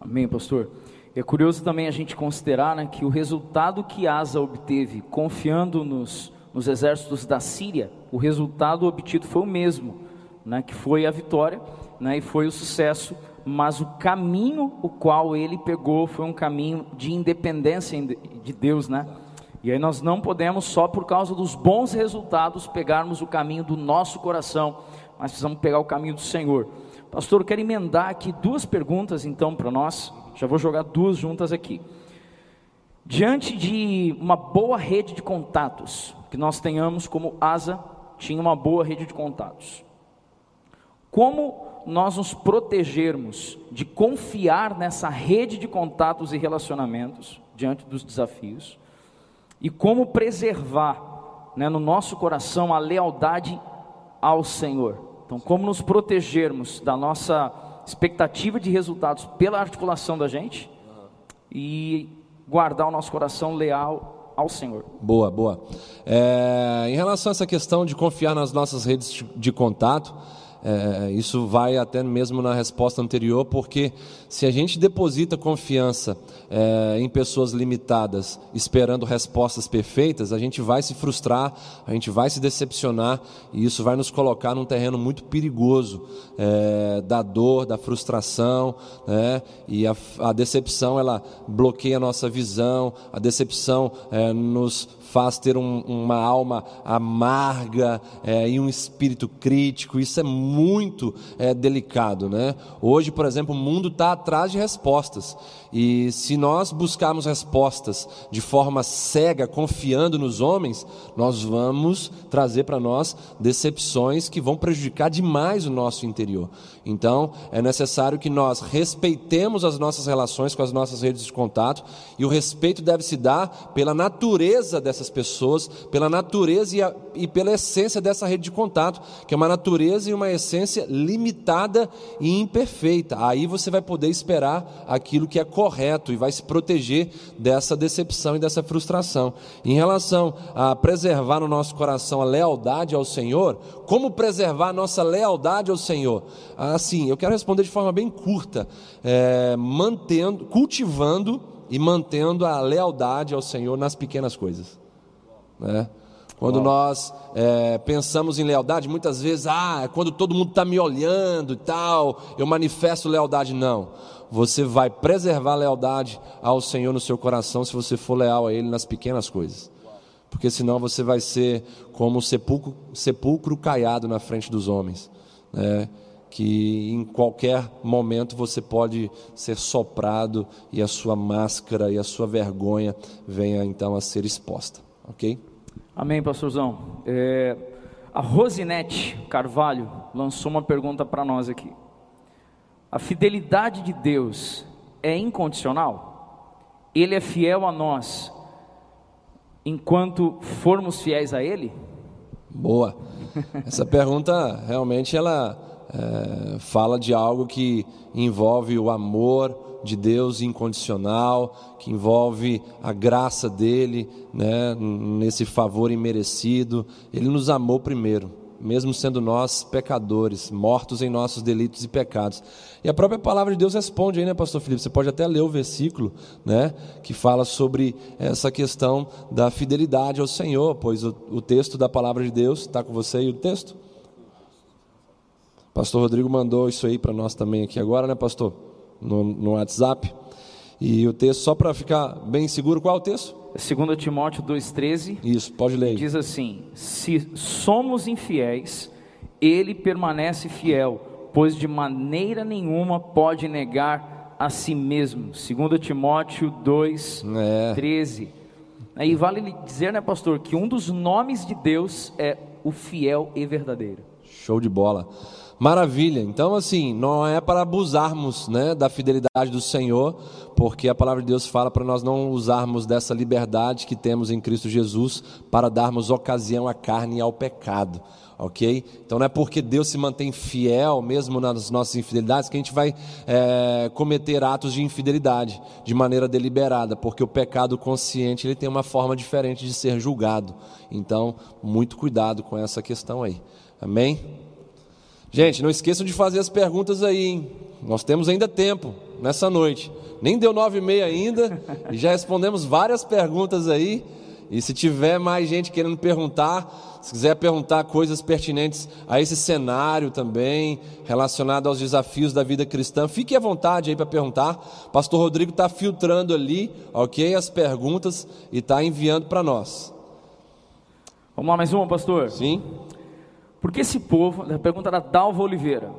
Amém, pastor. É curioso também a gente considerar né, que o resultado que Asa obteve confiando nos nos exércitos da Síria, o resultado obtido foi o mesmo, né, que foi a vitória né, e foi o sucesso, mas o caminho o qual ele pegou foi um caminho de independência de Deus, né? E aí nós não podemos só por causa dos bons resultados pegarmos o caminho do nosso coração, mas precisamos pegar o caminho do Senhor. Pastor, eu quero emendar aqui duas perguntas então para nós. Já vou jogar duas juntas aqui. Diante de uma boa rede de contatos, que nós tenhamos como Asa tinha uma boa rede de contatos. Como nós nos protegermos de confiar nessa rede de contatos e relacionamentos diante dos desafios e como preservar né, no nosso coração a lealdade ao Senhor. Então, como nos protegermos da nossa expectativa de resultados pela articulação da gente e guardar o nosso coração leal ao Senhor. Boa, boa. É, em relação a essa questão de confiar nas nossas redes de contato, é, isso vai até mesmo na resposta anterior, porque se a gente deposita confiança é, em pessoas limitadas, esperando respostas perfeitas, a gente vai se frustrar, a gente vai se decepcionar, e isso vai nos colocar num terreno muito perigoso é, da dor, da frustração, né? e a, a, decepção ela bloqueia a nossa visão, a decepção é, nos faz ter um, uma alma amarga é, e um espírito crítico. Isso é muito é, delicado, né? Hoje, por exemplo, o mundo está atrás de respostas e se nós buscarmos respostas de forma cega, confiando nos homens, nós vamos trazer para nós decepções que vão prejudicar demais o nosso interior. Então, é necessário que nós respeitemos as nossas relações com as nossas redes de contato e o respeito deve se dar pela natureza dessas dessas pessoas, pela natureza e, a, e pela essência dessa rede de contato, que é uma natureza e uma essência limitada e imperfeita. Aí você vai poder esperar aquilo que é correto e vai se proteger dessa decepção e dessa frustração. Em relação a preservar no nosso coração a lealdade ao Senhor, como preservar a nossa lealdade ao Senhor? Assim, eu quero responder de forma bem curta, é, mantendo, cultivando e mantendo a lealdade ao Senhor nas pequenas coisas. Né? Quando Uau. nós é, pensamos em lealdade, muitas vezes, ah, é quando todo mundo está me olhando e tal, eu manifesto lealdade. Não. Você vai preservar a lealdade ao Senhor no seu coração se você for leal a Ele nas pequenas coisas. Porque senão você vai ser como um sepulcro, sepulcro caiado na frente dos homens. Né? que em qualquer momento você pode ser soprado e a sua máscara e a sua vergonha venha então a ser exposta. Ok? Amém, pastorzão. É, a Rosinete Carvalho lançou uma pergunta para nós aqui. A fidelidade de Deus é incondicional? Ele é fiel a nós enquanto formos fiéis a Ele? Boa. Essa pergunta realmente ela é, fala de algo que envolve o amor, de Deus incondicional, que envolve a graça dele, né, nesse favor imerecido. Ele nos amou primeiro, mesmo sendo nós pecadores, mortos em nossos delitos e pecados. E a própria palavra de Deus responde aí, né, pastor Felipe? Você pode até ler o versículo, né, que fala sobre essa questão da fidelidade ao Senhor, pois o, o texto da palavra de Deus está com você aí o texto? Pastor Rodrigo mandou isso aí para nós também aqui agora, né, pastor? No, no WhatsApp. E o texto, só para ficar bem seguro, qual é o texto? 2 Timóteo 2,13. Isso, pode ler. Diz assim: Se somos infiéis, ele permanece fiel, pois de maneira nenhuma pode negar a si mesmo. 2 Timóteo 2,13. É. Aí vale dizer, né, pastor, que um dos nomes de Deus é o fiel e verdadeiro. Show de bola. Maravilha. Então, assim, não é para abusarmos né, da fidelidade do Senhor, porque a palavra de Deus fala para nós não usarmos dessa liberdade que temos em Cristo Jesus para darmos ocasião à carne e ao pecado. Ok? Então não é porque Deus se mantém fiel, mesmo nas nossas infidelidades, que a gente vai é, cometer atos de infidelidade de maneira deliberada, porque o pecado consciente ele tem uma forma diferente de ser julgado. Então, muito cuidado com essa questão aí. Amém? Gente, não esqueçam de fazer as perguntas aí, hein? Nós temos ainda tempo nessa noite. Nem deu nove e meia ainda e já respondemos várias perguntas aí. E se tiver mais gente querendo perguntar, se quiser perguntar coisas pertinentes a esse cenário também, relacionado aos desafios da vida cristã, fique à vontade aí para perguntar. Pastor Rodrigo está filtrando ali, ok, as perguntas e está enviando para nós. Vamos lá, mais uma, pastor? Sim. Porque esse povo, a pergunta da Dalva Oliveira,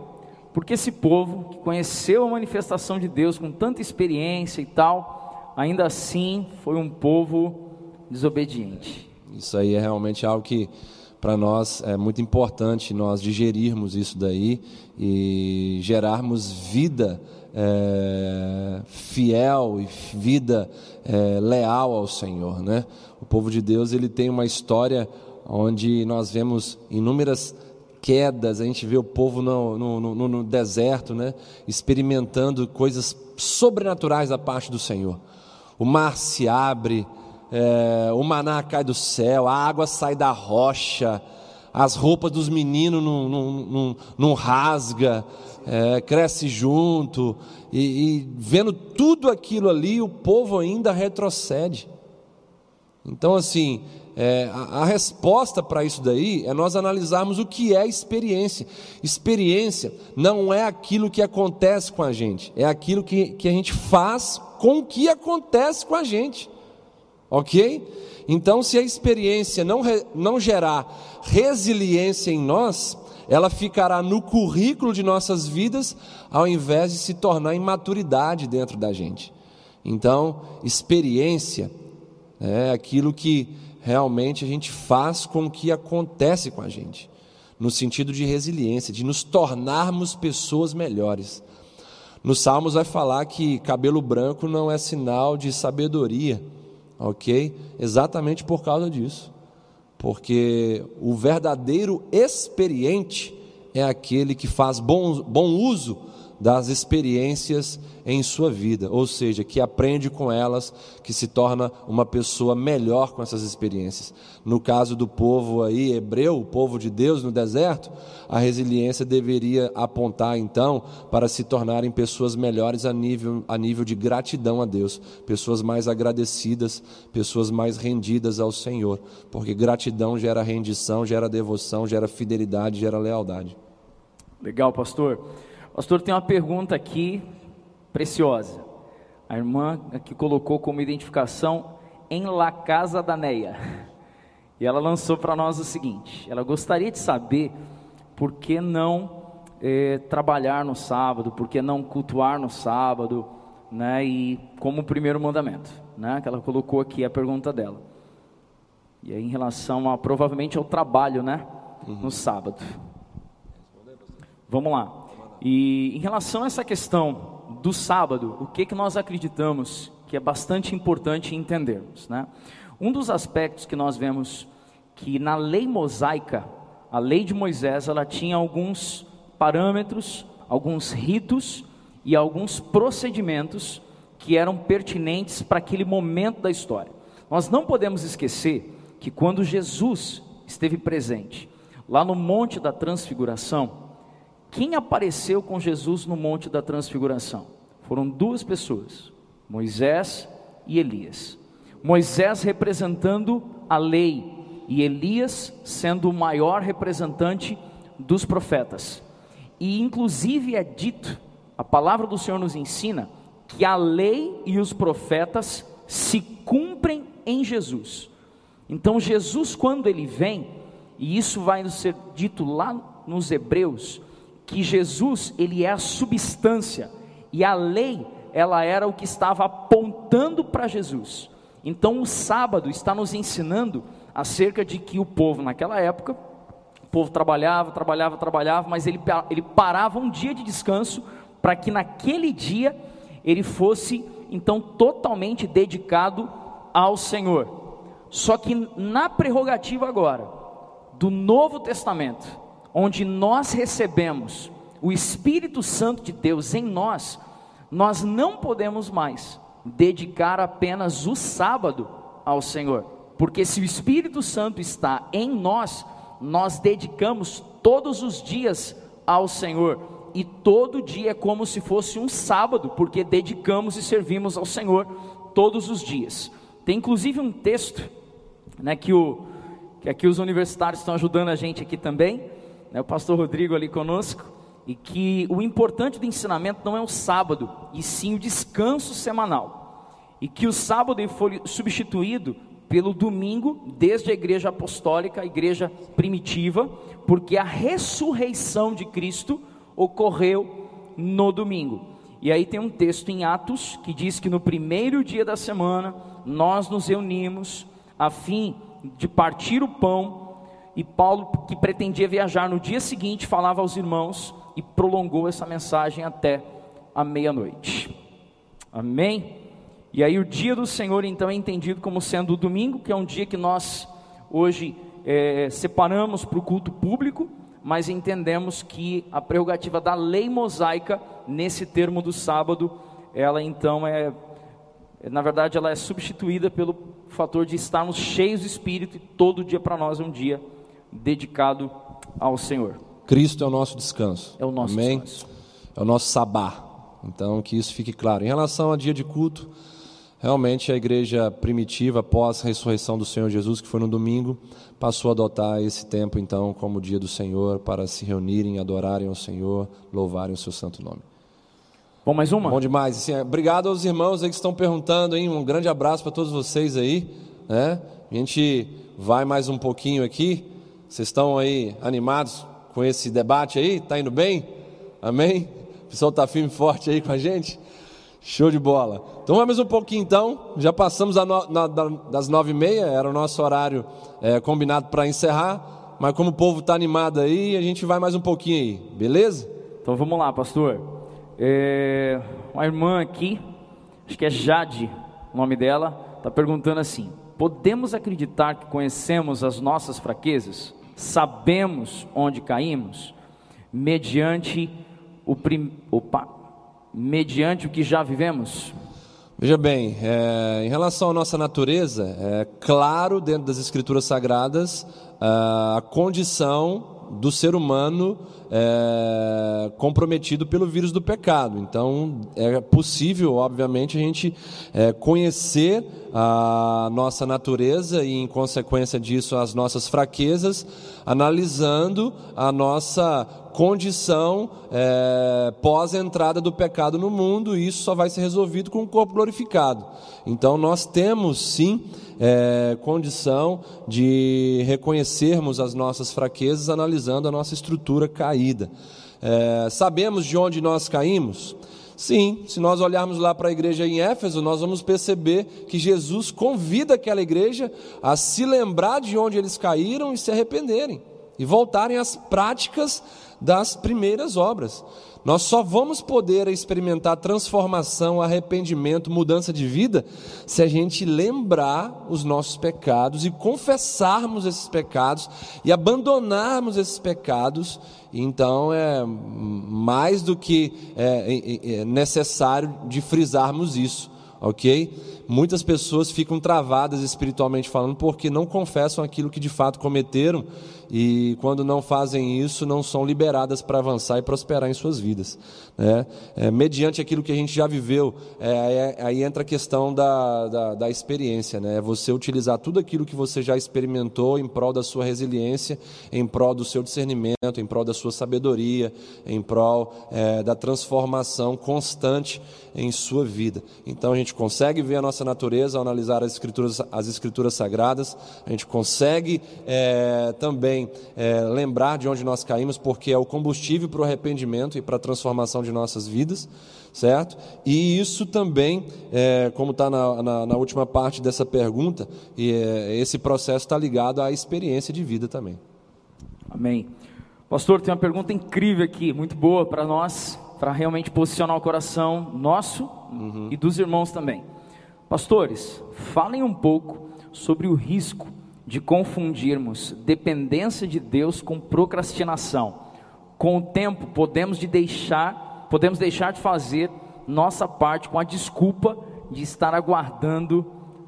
porque esse povo que conheceu a manifestação de Deus com tanta experiência e tal, ainda assim foi um povo desobediente. Isso aí é realmente algo que para nós é muito importante nós digerirmos isso daí e gerarmos vida é, fiel e vida é, leal ao Senhor, né? O povo de Deus ele tem uma história onde nós vemos inúmeras quedas, a gente vê o povo no, no, no, no deserto, né? experimentando coisas sobrenaturais da parte do Senhor. O mar se abre, é, o maná cai do céu, a água sai da rocha, as roupas dos meninos não, não, não, não rasga, é, cresce junto, e, e vendo tudo aquilo ali, o povo ainda retrocede. Então, assim, é, a, a, resposta para isso daí é nós analisarmos o que é experiência. Experiência não é aquilo que acontece com a gente, é aquilo que, que a gente faz com o que acontece com a gente. Ok? Então, se a experiência não, não gerar resiliência em nós, ela ficará no currículo de nossas vidas, ao invés de se tornar em maturidade dentro da gente. Então, experiência é aquilo que realmente a gente faz com o que acontece com a gente, no sentido de resiliência, de nos tornarmos pessoas melhores. Nos Salmos vai falar que cabelo branco não é sinal de sabedoria, ok? Exatamente por causa disso. Porque o verdadeiro experiente é aquele que faz bom, bom uso das experiências em sua vida, ou seja, que aprende com elas, que se torna uma pessoa melhor com essas experiências. No caso do povo aí hebreu, o povo de Deus no deserto, a resiliência deveria apontar então para se tornarem pessoas melhores a nível, a nível de gratidão a Deus, pessoas mais agradecidas, pessoas mais rendidas ao Senhor, porque gratidão gera rendição, gera devoção, gera fidelidade, gera lealdade. Legal, pastor. Pastor, tem uma pergunta aqui preciosa. A irmã aqui colocou como identificação em La Casa da Neia. E ela lançou para nós o seguinte: ela gostaria de saber por que não eh, trabalhar no sábado, por que não cultuar no sábado, né? E como primeiro mandamento, né? Que ela colocou aqui a pergunta dela. E aí, em relação a provavelmente ao trabalho, né? Uhum. No sábado. Vamos lá. E em relação a essa questão do sábado, o que, que nós acreditamos que é bastante importante entendermos, né? Um dos aspectos que nós vemos que na lei mosaica, a lei de Moisés, ela tinha alguns parâmetros, alguns ritos e alguns procedimentos que eram pertinentes para aquele momento da história. Nós não podemos esquecer que quando Jesus esteve presente lá no Monte da Transfiguração, quem apareceu com Jesus no Monte da Transfiguração? Foram duas pessoas, Moisés e Elias. Moisés representando a lei e Elias sendo o maior representante dos profetas. E inclusive é dito, a palavra do Senhor nos ensina que a lei e os profetas se cumprem em Jesus. Então Jesus quando ele vem, e isso vai ser dito lá nos Hebreus, que Jesus, ele é a substância e a lei, ela era o que estava apontando para Jesus. Então o sábado está nos ensinando acerca de que o povo naquela época, o povo trabalhava, trabalhava, trabalhava, mas ele, ele parava um dia de descanso para que naquele dia ele fosse então totalmente dedicado ao Senhor. Só que na prerrogativa agora do Novo Testamento, onde nós recebemos o Espírito Santo de Deus em nós, nós não podemos mais dedicar apenas o sábado ao Senhor, porque se o Espírito Santo está em nós, nós dedicamos todos os dias ao Senhor, e todo dia é como se fosse um sábado, porque dedicamos e servimos ao Senhor todos os dias. Tem inclusive um texto, né, que o que aqui os universitários estão ajudando a gente aqui também, né, o pastor Rodrigo ali conosco, e que o importante do ensinamento não é o sábado, e sim o descanso semanal. E que o sábado foi substituído pelo domingo, desde a igreja apostólica, a igreja primitiva, porque a ressurreição de Cristo ocorreu no domingo. E aí tem um texto em Atos que diz que no primeiro dia da semana nós nos reunimos a fim de partir o pão. E Paulo, que pretendia viajar no dia seguinte, falava aos irmãos e prolongou essa mensagem até a meia-noite. Amém? E aí o dia do Senhor então é entendido como sendo o domingo, que é um dia que nós hoje é, separamos para o culto público, mas entendemos que a prerrogativa da lei mosaica nesse termo do sábado, ela então é, na verdade, ela é substituída pelo fator de estarmos cheios de espírito e todo dia para nós é um dia dedicado ao Senhor. Cristo é o nosso descanso. É o nosso Amém? descanso. É o nosso sabá. Então, que isso fique claro. Em relação a dia de culto, Realmente a igreja primitiva, após a ressurreição do Senhor Jesus, que foi no domingo, passou a adotar esse tempo então como dia do Senhor para se reunirem, adorarem ao Senhor, louvarem o seu santo nome. Bom, mais uma? Bom demais. Assim, obrigado aos irmãos aí que estão perguntando, hein? Um grande abraço para todos vocês aí, né? A gente vai mais um pouquinho aqui. Vocês estão aí animados com esse debate aí? Tá indo bem? Amém? O pessoal tá firme e forte aí com a gente? Show de bola. Então vamos um pouquinho então. Já passamos no, na, das nove e meia, era o nosso horário é, combinado para encerrar. Mas como o povo está animado aí, a gente vai mais um pouquinho aí, beleza? Então vamos lá, pastor. É, uma irmã aqui, acho que é Jade, o nome dela, está perguntando assim: podemos acreditar que conhecemos as nossas fraquezas? Sabemos onde caímos? Mediante o prim... Opa, mediante o que já vivemos? Veja bem, é, em relação à nossa natureza, é claro dentro das Escrituras Sagradas a condição do ser humano é, comprometido pelo vírus do pecado. Então, é possível, obviamente, a gente é, conhecer a nossa natureza e, em consequência disso, as nossas fraquezas, analisando a nossa condição é, pós-entrada do pecado no mundo, e isso só vai ser resolvido com o corpo glorificado. Então, nós temos sim é, condição de reconhecermos as nossas fraquezas, analisando a nossa estrutura caída. É, sabemos de onde nós caímos? Sim, se nós olharmos lá para a igreja em Éfeso, nós vamos perceber que Jesus convida aquela igreja a se lembrar de onde eles caíram e se arrependerem, e voltarem às práticas das primeiras obras. Nós só vamos poder experimentar transformação, arrependimento, mudança de vida, se a gente lembrar os nossos pecados e confessarmos esses pecados e abandonarmos esses pecados. Então é mais do que é, é, necessário de frisarmos isso, ok? Muitas pessoas ficam travadas espiritualmente falando porque não confessam aquilo que de fato cometeram e quando não fazem isso, não são liberadas para avançar e prosperar em suas vidas. Né? É, mediante aquilo que a gente já viveu, é, aí entra a questão da, da, da experiência. Né? É você utilizar tudo aquilo que você já experimentou em prol da sua resiliência, em prol do seu discernimento, em prol da sua sabedoria, em prol é, da transformação constante em sua vida. Então a gente consegue ver a nossa natureza ao analisar as escrituras, as escrituras sagradas, a gente consegue é, também é, lembrar de onde nós caímos, porque é o combustível para o arrependimento e para a transformação de nossas vidas, certo? E isso também, é, como está na, na, na, última parte dessa pergunta, e, é, esse processo está ligado à experiência de vida também. Amém. Pastor, tem uma pergunta incrível aqui, muito boa para nós, para realmente posicionar o coração nosso uhum. e dos irmãos também. Pastores, falem um pouco sobre o risco de confundirmos dependência de Deus com procrastinação. Com o tempo podemos de deixar, podemos deixar de fazer nossa parte com a desculpa de estar aguardando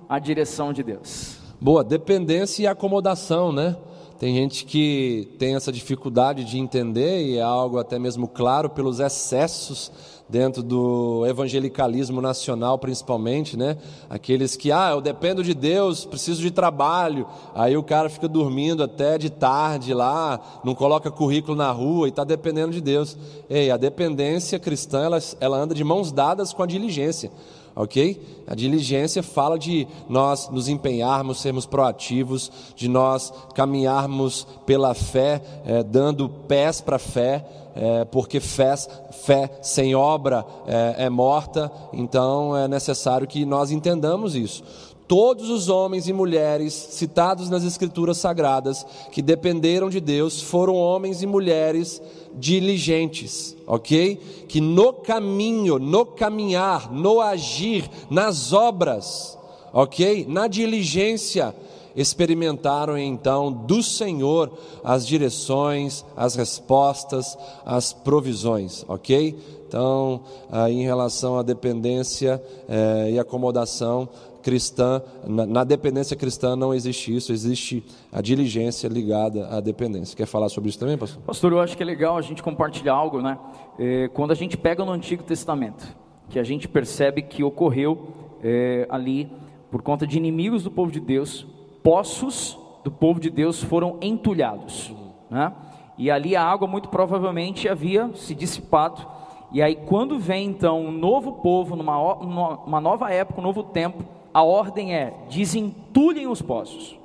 a direção de Deus. Boa, dependência e acomodação, né? Tem gente que tem essa dificuldade de entender e é algo até mesmo claro pelos excessos dentro do evangelicalismo nacional, principalmente, né? Aqueles que, ah, eu dependo de Deus, preciso de trabalho. Aí o cara fica dormindo até de tarde lá, não coloca currículo na rua e está dependendo de Deus. Ei, a dependência cristã, ela, ela anda de mãos dadas com a diligência ok? A diligência fala de nós nos empenharmos, sermos proativos, de nós caminharmos pela fé, é, dando pés para a fé, é, porque fé, fé sem obra é, é morta, então é necessário que nós entendamos isso todos os homens e mulheres citados nas Escrituras Sagradas que dependeram de Deus foram homens e mulheres diligentes, ok? Que no caminho, no caminhar, no agir, nas obras, ok? Na diligência, experimentaram então do Senhor as direções, as respostas, as provisões, ok? Então, aí em relação à dependência eh, e acomodação, cristã, na, na, dependência cristã não existe isso, existe a diligência ligada à dependência. Quer falar sobre isso também, pastor? Pastor, eu acho que é legal a gente compartilhar algo, né? É, quando a gente pega no Antigo Testamento, que a gente percebe que ocorreu é, ali, por conta de inimigos do povo de Deus, poços do povo de Deus foram entulhados, né? E ali a água muito provavelmente havia se dissipado. E aí, quando vem então um novo povo, numa, uma nova época, um novo tempo, a ordem é: desentulhem os poços.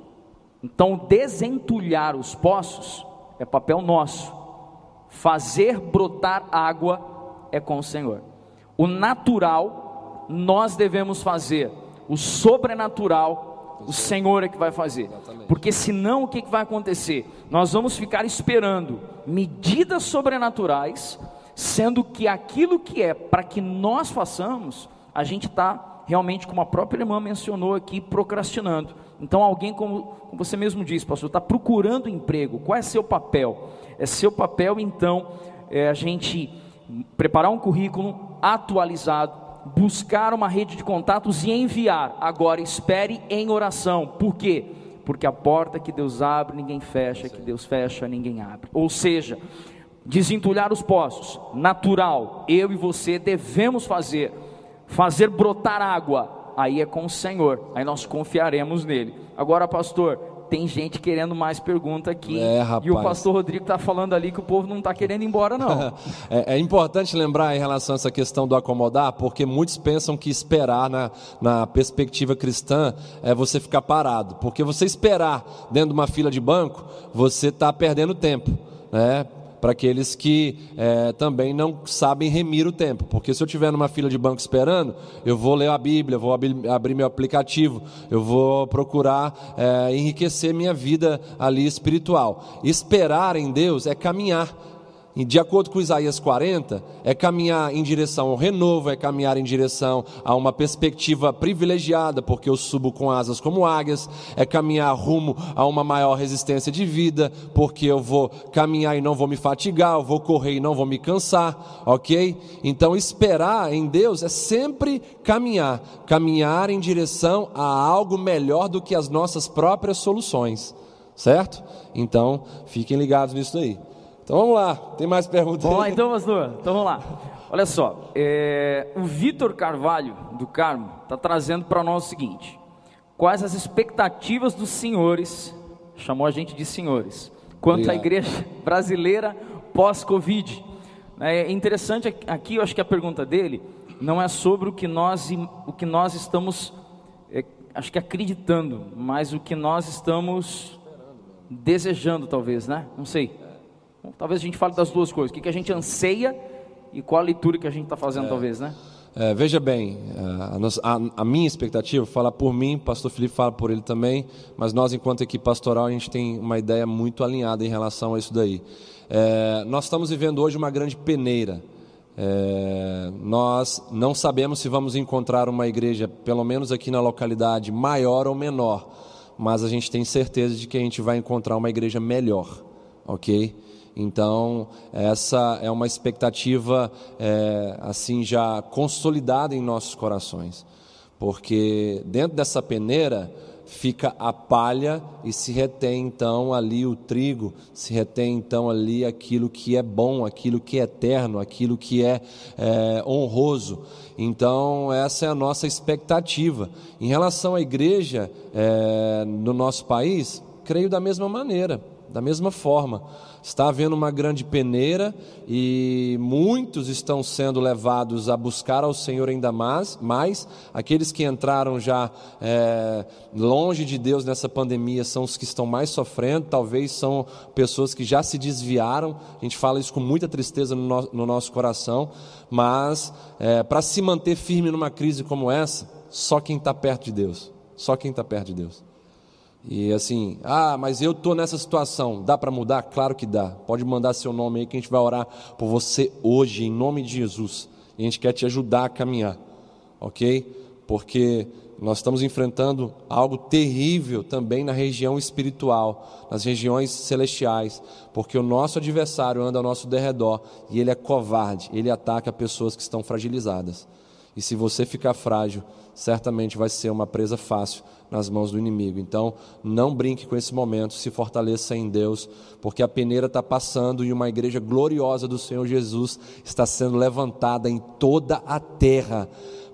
Então, desentulhar os poços é papel nosso. Fazer brotar água é com o Senhor. O natural nós devemos fazer, o sobrenatural o Senhor é que vai fazer. Porque senão o que vai acontecer? Nós vamos ficar esperando medidas sobrenaturais, sendo que aquilo que é para que nós façamos, a gente está realmente, como a própria irmã mencionou aqui, procrastinando. Então, alguém, como você mesmo disse, pastor, está procurando emprego. Qual é seu papel? É seu papel, então, é a gente preparar um currículo atualizado, buscar uma rede de contatos e enviar. Agora, espere em oração. Por quê? Porque a porta que Deus abre, ninguém fecha, que Deus fecha, ninguém abre. Ou seja, desentulhar os poços, natural, eu e você devemos fazer fazer brotar água, aí é com o Senhor, aí nós confiaremos nele. Agora, pastor, tem gente querendo mais pergunta aqui. É, e o pastor Rodrigo está falando ali que o povo não está querendo ir embora, não. é, é, importante lembrar em relação a essa questão do acomodar, porque muitos pensam que esperar na, na perspectiva cristã é você ficar parado. Porque você esperar dentro de uma fila de banco, você está perdendo tempo. Né? Para aqueles que é, também não sabem remir o tempo. Porque se eu estiver numa fila de banco esperando, eu vou ler a Bíblia, vou abrir, abrir meu aplicativo, eu vou procurar é, enriquecer minha vida ali espiritual. Esperar em Deus é caminhar de acordo com Isaías 40, é caminhar em direção ao renovo, é caminhar em direção a uma perspectiva privilegiada, porque eu subo com asas como águias, é caminhar rumo a uma maior resistência de vida, porque eu vou caminhar e não vou me fatigar, eu vou correr e não vou me cansar, ok? Então, esperar em Deus é sempre caminhar, caminhar em direção a algo melhor do que as nossas próprias soluções, certo? Então, fiquem ligados nisso aí. Então vamos lá, tem mais perguntas? Vamos lá então, pastor. Então vamos lá. Olha só, é, o Vitor Carvalho, do Carmo, está trazendo para nós o seguinte: quais as expectativas dos senhores, chamou a gente de senhores, quanto Obrigado. à igreja brasileira pós-Covid? É interessante aqui, eu acho que a pergunta dele não é sobre o que nós, o que nós estamos, é, acho que acreditando, mas o que nós estamos desejando, talvez, né? Não sei. Talvez a gente fale das duas coisas, o que, a gente anseia e qual a leitura que a gente está fazendo, é, talvez, né? É, veja bem, a, a, a, minha expectativa, fala por mim, pastor Felipe fala por ele também, mas nós, enquanto equipe pastoral, a gente tem uma ideia muito alinhada em relação a isso daí. É, nós estamos vivendo hoje uma grande peneira. É, nós não sabemos se vamos encontrar uma igreja, pelo menos aqui na localidade, maior ou menor, mas a gente tem certeza de que a gente vai encontrar uma igreja melhor, ok? Então, essa é uma expectativa é, assim já consolidada em nossos corações, porque dentro dessa peneira fica a palha e se retém então ali o trigo, se retém então ali aquilo que é bom, aquilo que é eterno, aquilo que é, é honroso. Então, essa é a nossa expectativa. Em relação à igreja é, no nosso país, creio da mesma maneira da mesma forma. Está havendo uma grande peneira e muitos estão sendo levados a buscar ao Senhor ainda mais. mais. Aqueles que entraram já é, longe de Deus nessa pandemia são os que estão mais sofrendo, talvez são pessoas que já se desviaram. A gente fala isso com muita tristeza no, no, no nosso coração, mas é, para se manter firme numa crise como essa, só quem está perto de Deus. Só quem está perto de Deus. E assim, ah, mas eu estou nessa situação, dá para mudar? Claro que dá. Pode mandar seu nome aí que a gente vai orar por você hoje, em nome de Jesus. E a gente quer te ajudar a caminhar, ok? Porque nós estamos enfrentando algo terrível também na região espiritual, nas regiões celestiais, porque o nosso adversário anda ao nosso derredor e ele é covarde, ele ataca pessoas que estão fragilizadas. E se você ficar frágil, certamente vai ser uma presa fácil nas mãos do inimigo. Então, não brinque com esse momento, se fortaleça em Deus, porque a peneira está passando e uma igreja gloriosa do Senhor Jesus está sendo levantada em toda a terra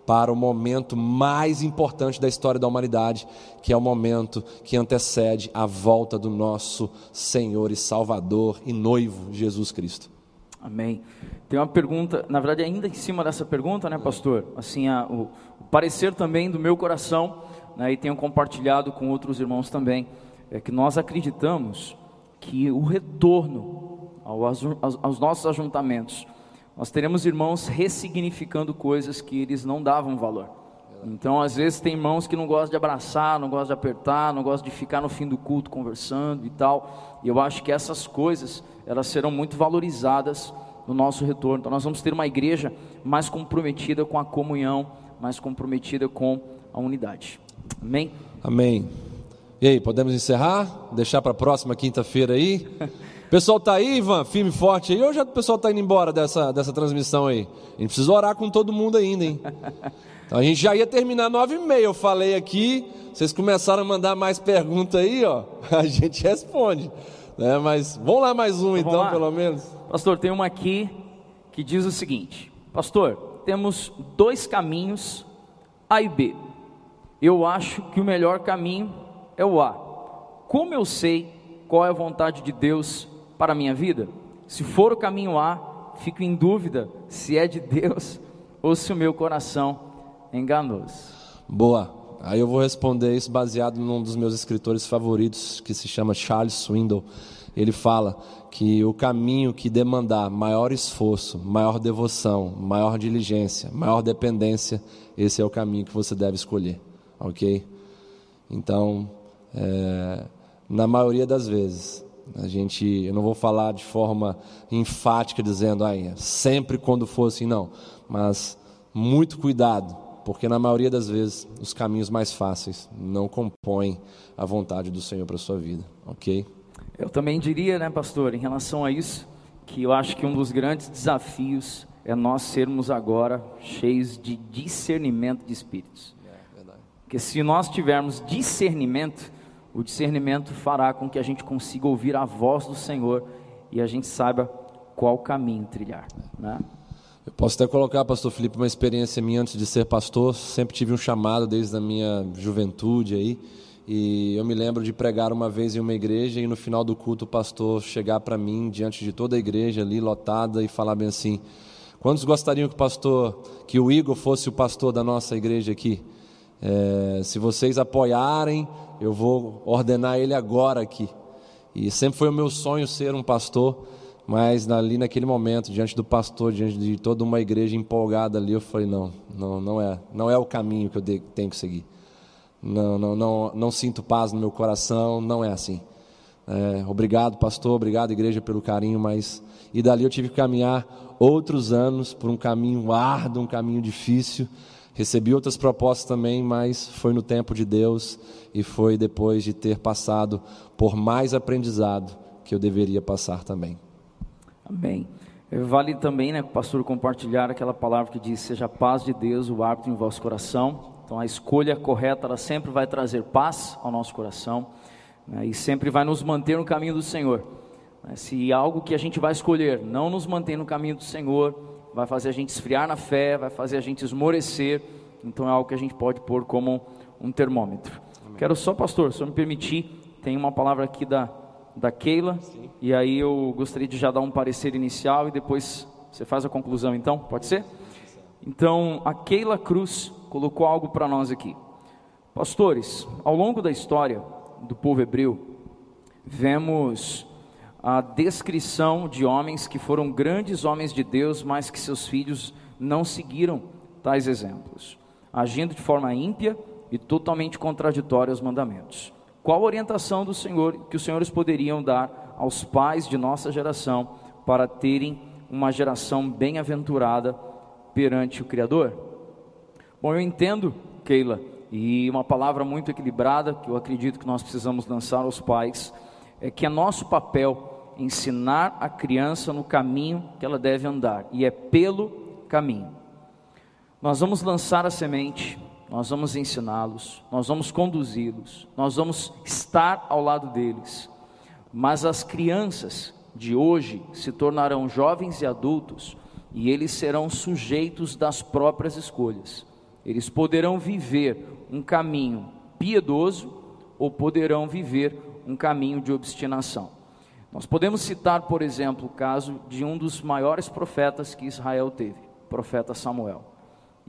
para o momento mais importante da história da humanidade, que é o momento que antecede a volta do nosso Senhor e Salvador e noivo Jesus Cristo. Amém. Tem uma pergunta, na verdade, ainda em cima dessa pergunta, né, pastor? Assim, a, o, o, parecer também do meu coração, né, e tenho compartilhado com outros irmãos também, é que nós acreditamos que o retorno ao, aos, aos nossos ajuntamentos, nós teremos irmãos ressignificando coisas que eles não davam valor. Então, às vezes, tem irmãos que não gostam de abraçar, não gostam de apertar, não gostam de ficar no fim do culto conversando e tal. E eu acho que essas coisas, elas serão muito valorizadas no nosso retorno. Então, nós vamos ter uma igreja mais comprometida com a comunhão, mais comprometida com a unidade. Amém? Amém. E aí, podemos encerrar? Deixar para a próxima quinta-feira aí? Pessoal está aí, Ivan, firme e forte aí, ou já o pessoal está indo embora dessa, dessa transmissão aí? A gente precisa orar com todo mundo ainda, hein? Então a gente já ia terminar nove e meia, eu falei aqui, vocês começaram a mandar mais perguntas aí, ó, a gente responde. Né? Mas vamos lá mais um então, então pelo menos. Pastor, tem uma aqui que diz o seguinte: Pastor, temos dois caminhos, A e B. Eu acho que o melhor caminho é o A. Como eu sei qual é a vontade de Deus para a minha vida? Se for o caminho A, fico em dúvida se é de Deus ou se o meu coração enganoso. Boa. Aí eu vou responder isso baseado num dos meus escritores favoritos, que se chama Charles Swindoll. Ele fala que o caminho que demandar maior esforço, maior devoção, maior diligência, maior dependência, esse é o caminho que você deve escolher, ok? Então, é, na maioria das vezes, a gente, eu não vou falar de forma enfática dizendo, aí, sempre quando for assim, não, mas muito cuidado porque na maioria das vezes os caminhos mais fáceis não compõem a vontade do Senhor para a sua vida, ok? Eu também diria, né, pastor, em relação a isso, que eu acho que um dos grandes desafios é nós sermos agora cheios de discernimento de espíritos. É. Porque se nós tivermos discernimento, o discernimento fará com que a gente consiga ouvir a voz do Senhor e a gente saiba qual caminho trilhar, né? Eu posso até colocar, pastor Felipe, uma experiência minha antes de ser pastor. Sempre tive um chamado desde a minha juventude aí. E eu me lembro de pregar uma vez em uma igreja e no final do culto o pastor chegar para mim diante de toda a igreja ali lotada e falar bem assim: Quantos gostariam que o pastor, que o Igor fosse o pastor da nossa igreja aqui? É, se vocês apoiarem, eu vou ordenar ele agora aqui. E sempre foi o meu sonho ser um pastor. Mas ali naquele momento, diante do pastor, diante de toda uma igreja empolgada ali, eu falei: não, não, não é, não é o caminho que eu tenho que seguir. Não, não, não, não sinto paz no meu coração, não é assim. É, obrigado, pastor, obrigado, igreja, pelo carinho, mas. E dali eu tive que caminhar outros anos por um caminho árduo, um caminho difícil. Recebi outras propostas também, mas foi no tempo de Deus e foi depois de ter passado por mais aprendizado que eu deveria passar também. Amém. Vale também, né, o pastor compartilhar aquela palavra que diz: Seja a paz de Deus o árbitro em vosso coração. Então, a escolha correta, ela sempre vai trazer paz ao nosso coração né, e sempre vai nos manter no caminho do Senhor. Né, se algo que a gente vai escolher não nos mantém no caminho do Senhor, vai fazer a gente esfriar na fé, vai fazer a gente esmorecer. Então, é algo que a gente pode pôr como um termômetro. Amém. Quero só, pastor, se eu me permitir, tem uma palavra aqui da da Keila, e aí eu gostaria de já dar um parecer inicial e depois você faz a conclusão, então, pode ser? Então, a Keila Cruz colocou algo para nós aqui. Pastores, ao longo da história do povo hebreu, vemos a descrição de homens que foram grandes homens de Deus, mas que seus filhos não seguiram tais exemplos, agindo de forma ímpia e totalmente contraditória aos mandamentos. Qual a orientação do Senhor que os senhores poderiam dar aos pais de nossa geração para terem uma geração bem-aventurada perante o Criador? Bom, eu entendo, Keila, e uma palavra muito equilibrada que eu acredito que nós precisamos lançar aos pais é que é nosso papel ensinar a criança no caminho que ela deve andar, e é pelo caminho. Nós vamos lançar a semente, nós vamos ensiná-los, nós vamos conduzi-los, nós vamos estar ao lado deles. Mas as crianças de hoje se tornarão jovens e adultos e eles serão sujeitos das próprias escolhas. Eles poderão viver um caminho piedoso ou poderão viver um caminho de obstinação. Nós podemos citar, por exemplo, o caso de um dos maiores profetas que Israel teve, o profeta Samuel.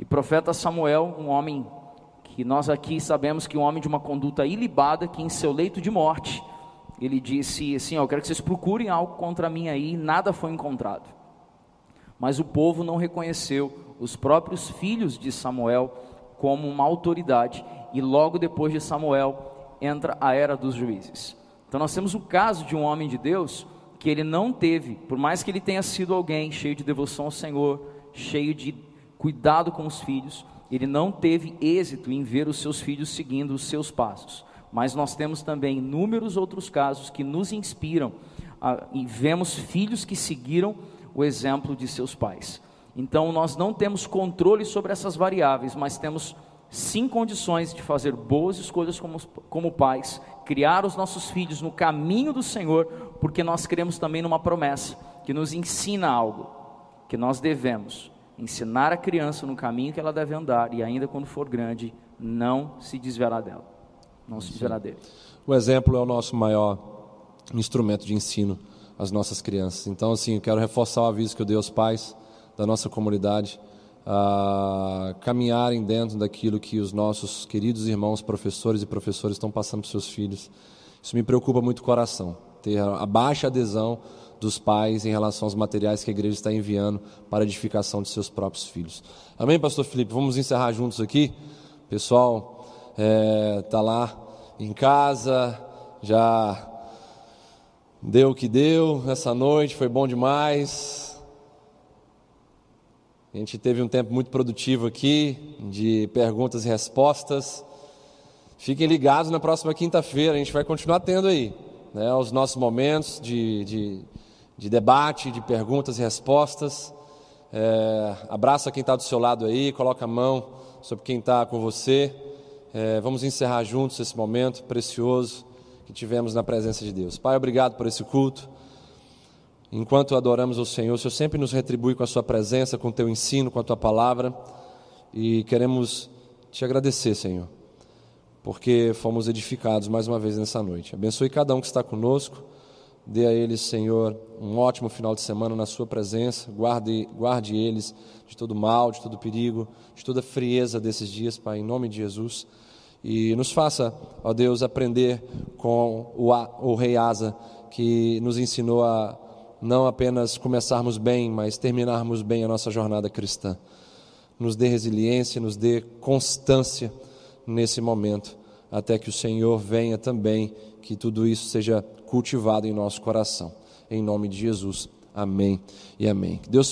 E profeta Samuel, um homem que nós aqui sabemos que um homem de uma conduta ilibada, que em seu leito de morte, ele disse assim: Eu quero que vocês procurem algo contra mim aí, nada foi encontrado. Mas o povo não reconheceu os próprios filhos de Samuel como uma autoridade, e logo depois de Samuel, entra a era dos juízes. Então nós temos o caso de um homem de Deus que ele não teve, por mais que ele tenha sido alguém cheio de devoção ao Senhor, cheio de cuidado com os filhos, ele não teve êxito em ver os seus filhos seguindo os seus passos. Mas nós temos também inúmeros outros casos que nos inspiram e vemos filhos que seguiram o exemplo de seus pais. Então nós não temos controle sobre essas variáveis, mas temos sim condições de fazer boas escolhas como, como pais, criar os nossos filhos no caminho do Senhor, porque nós cremos também numa promessa que nos ensina algo, que nós devemos ensinar a criança no caminho que ela deve andar e ainda quando for grande, não se desviará dela, não se desviará dele. O exemplo é o nosso maior instrumento de ensino às nossas crianças. Então, assim, eu quero reforçar o aviso que eu dei aos pais da nossa comunidade a caminharem dentro daquilo que os nossos queridos irmãos professores e professores estão passando para seus filhos. Isso me preocupa muito o coração, ter a baixa adesão dos pais em relação aos materiais que a igreja está enviando para a edificação de seus próprios filhos. Amém, pastor Felipe? Vamos encerrar juntos aqui. Pessoal está é, lá em casa, já deu o que deu essa noite, foi bom demais. A gente teve um tempo muito produtivo aqui, de perguntas e respostas. Fiquem ligados na próxima quinta-feira, a gente vai continuar tendo aí né, os nossos momentos de, de, de debate, de perguntas e respostas. É, abraça quem está do seu lado aí, coloca a mão sobre quem está com você. É, vamos encerrar juntos esse momento precioso que tivemos na presença de Deus. Pai, obrigado por esse culto. Enquanto adoramos o Senhor, o Senhor sempre nos retribui com a Sua presença, com o Teu ensino, com a Tua palavra. E queremos te agradecer, Senhor, porque fomos edificados mais uma vez nessa noite. Abençoe cada um que está conosco. Dê a eles, Senhor, um ótimo final de semana na Sua presença. Guarde, guarde eles de todo mal, de todo perigo, de toda frieza desses dias, Pai, em nome de Jesus. E nos faça, ó Deus, aprender com o, o Rei Asa, que nos ensinou a não apenas começarmos bem, mas terminarmos bem a nossa jornada cristã. Nos dê resiliência, nos dê constância nesse momento, até que o Senhor venha também, que tudo isso seja cultivado em nosso coração. Em nome de Jesus. Amém e amém. Deus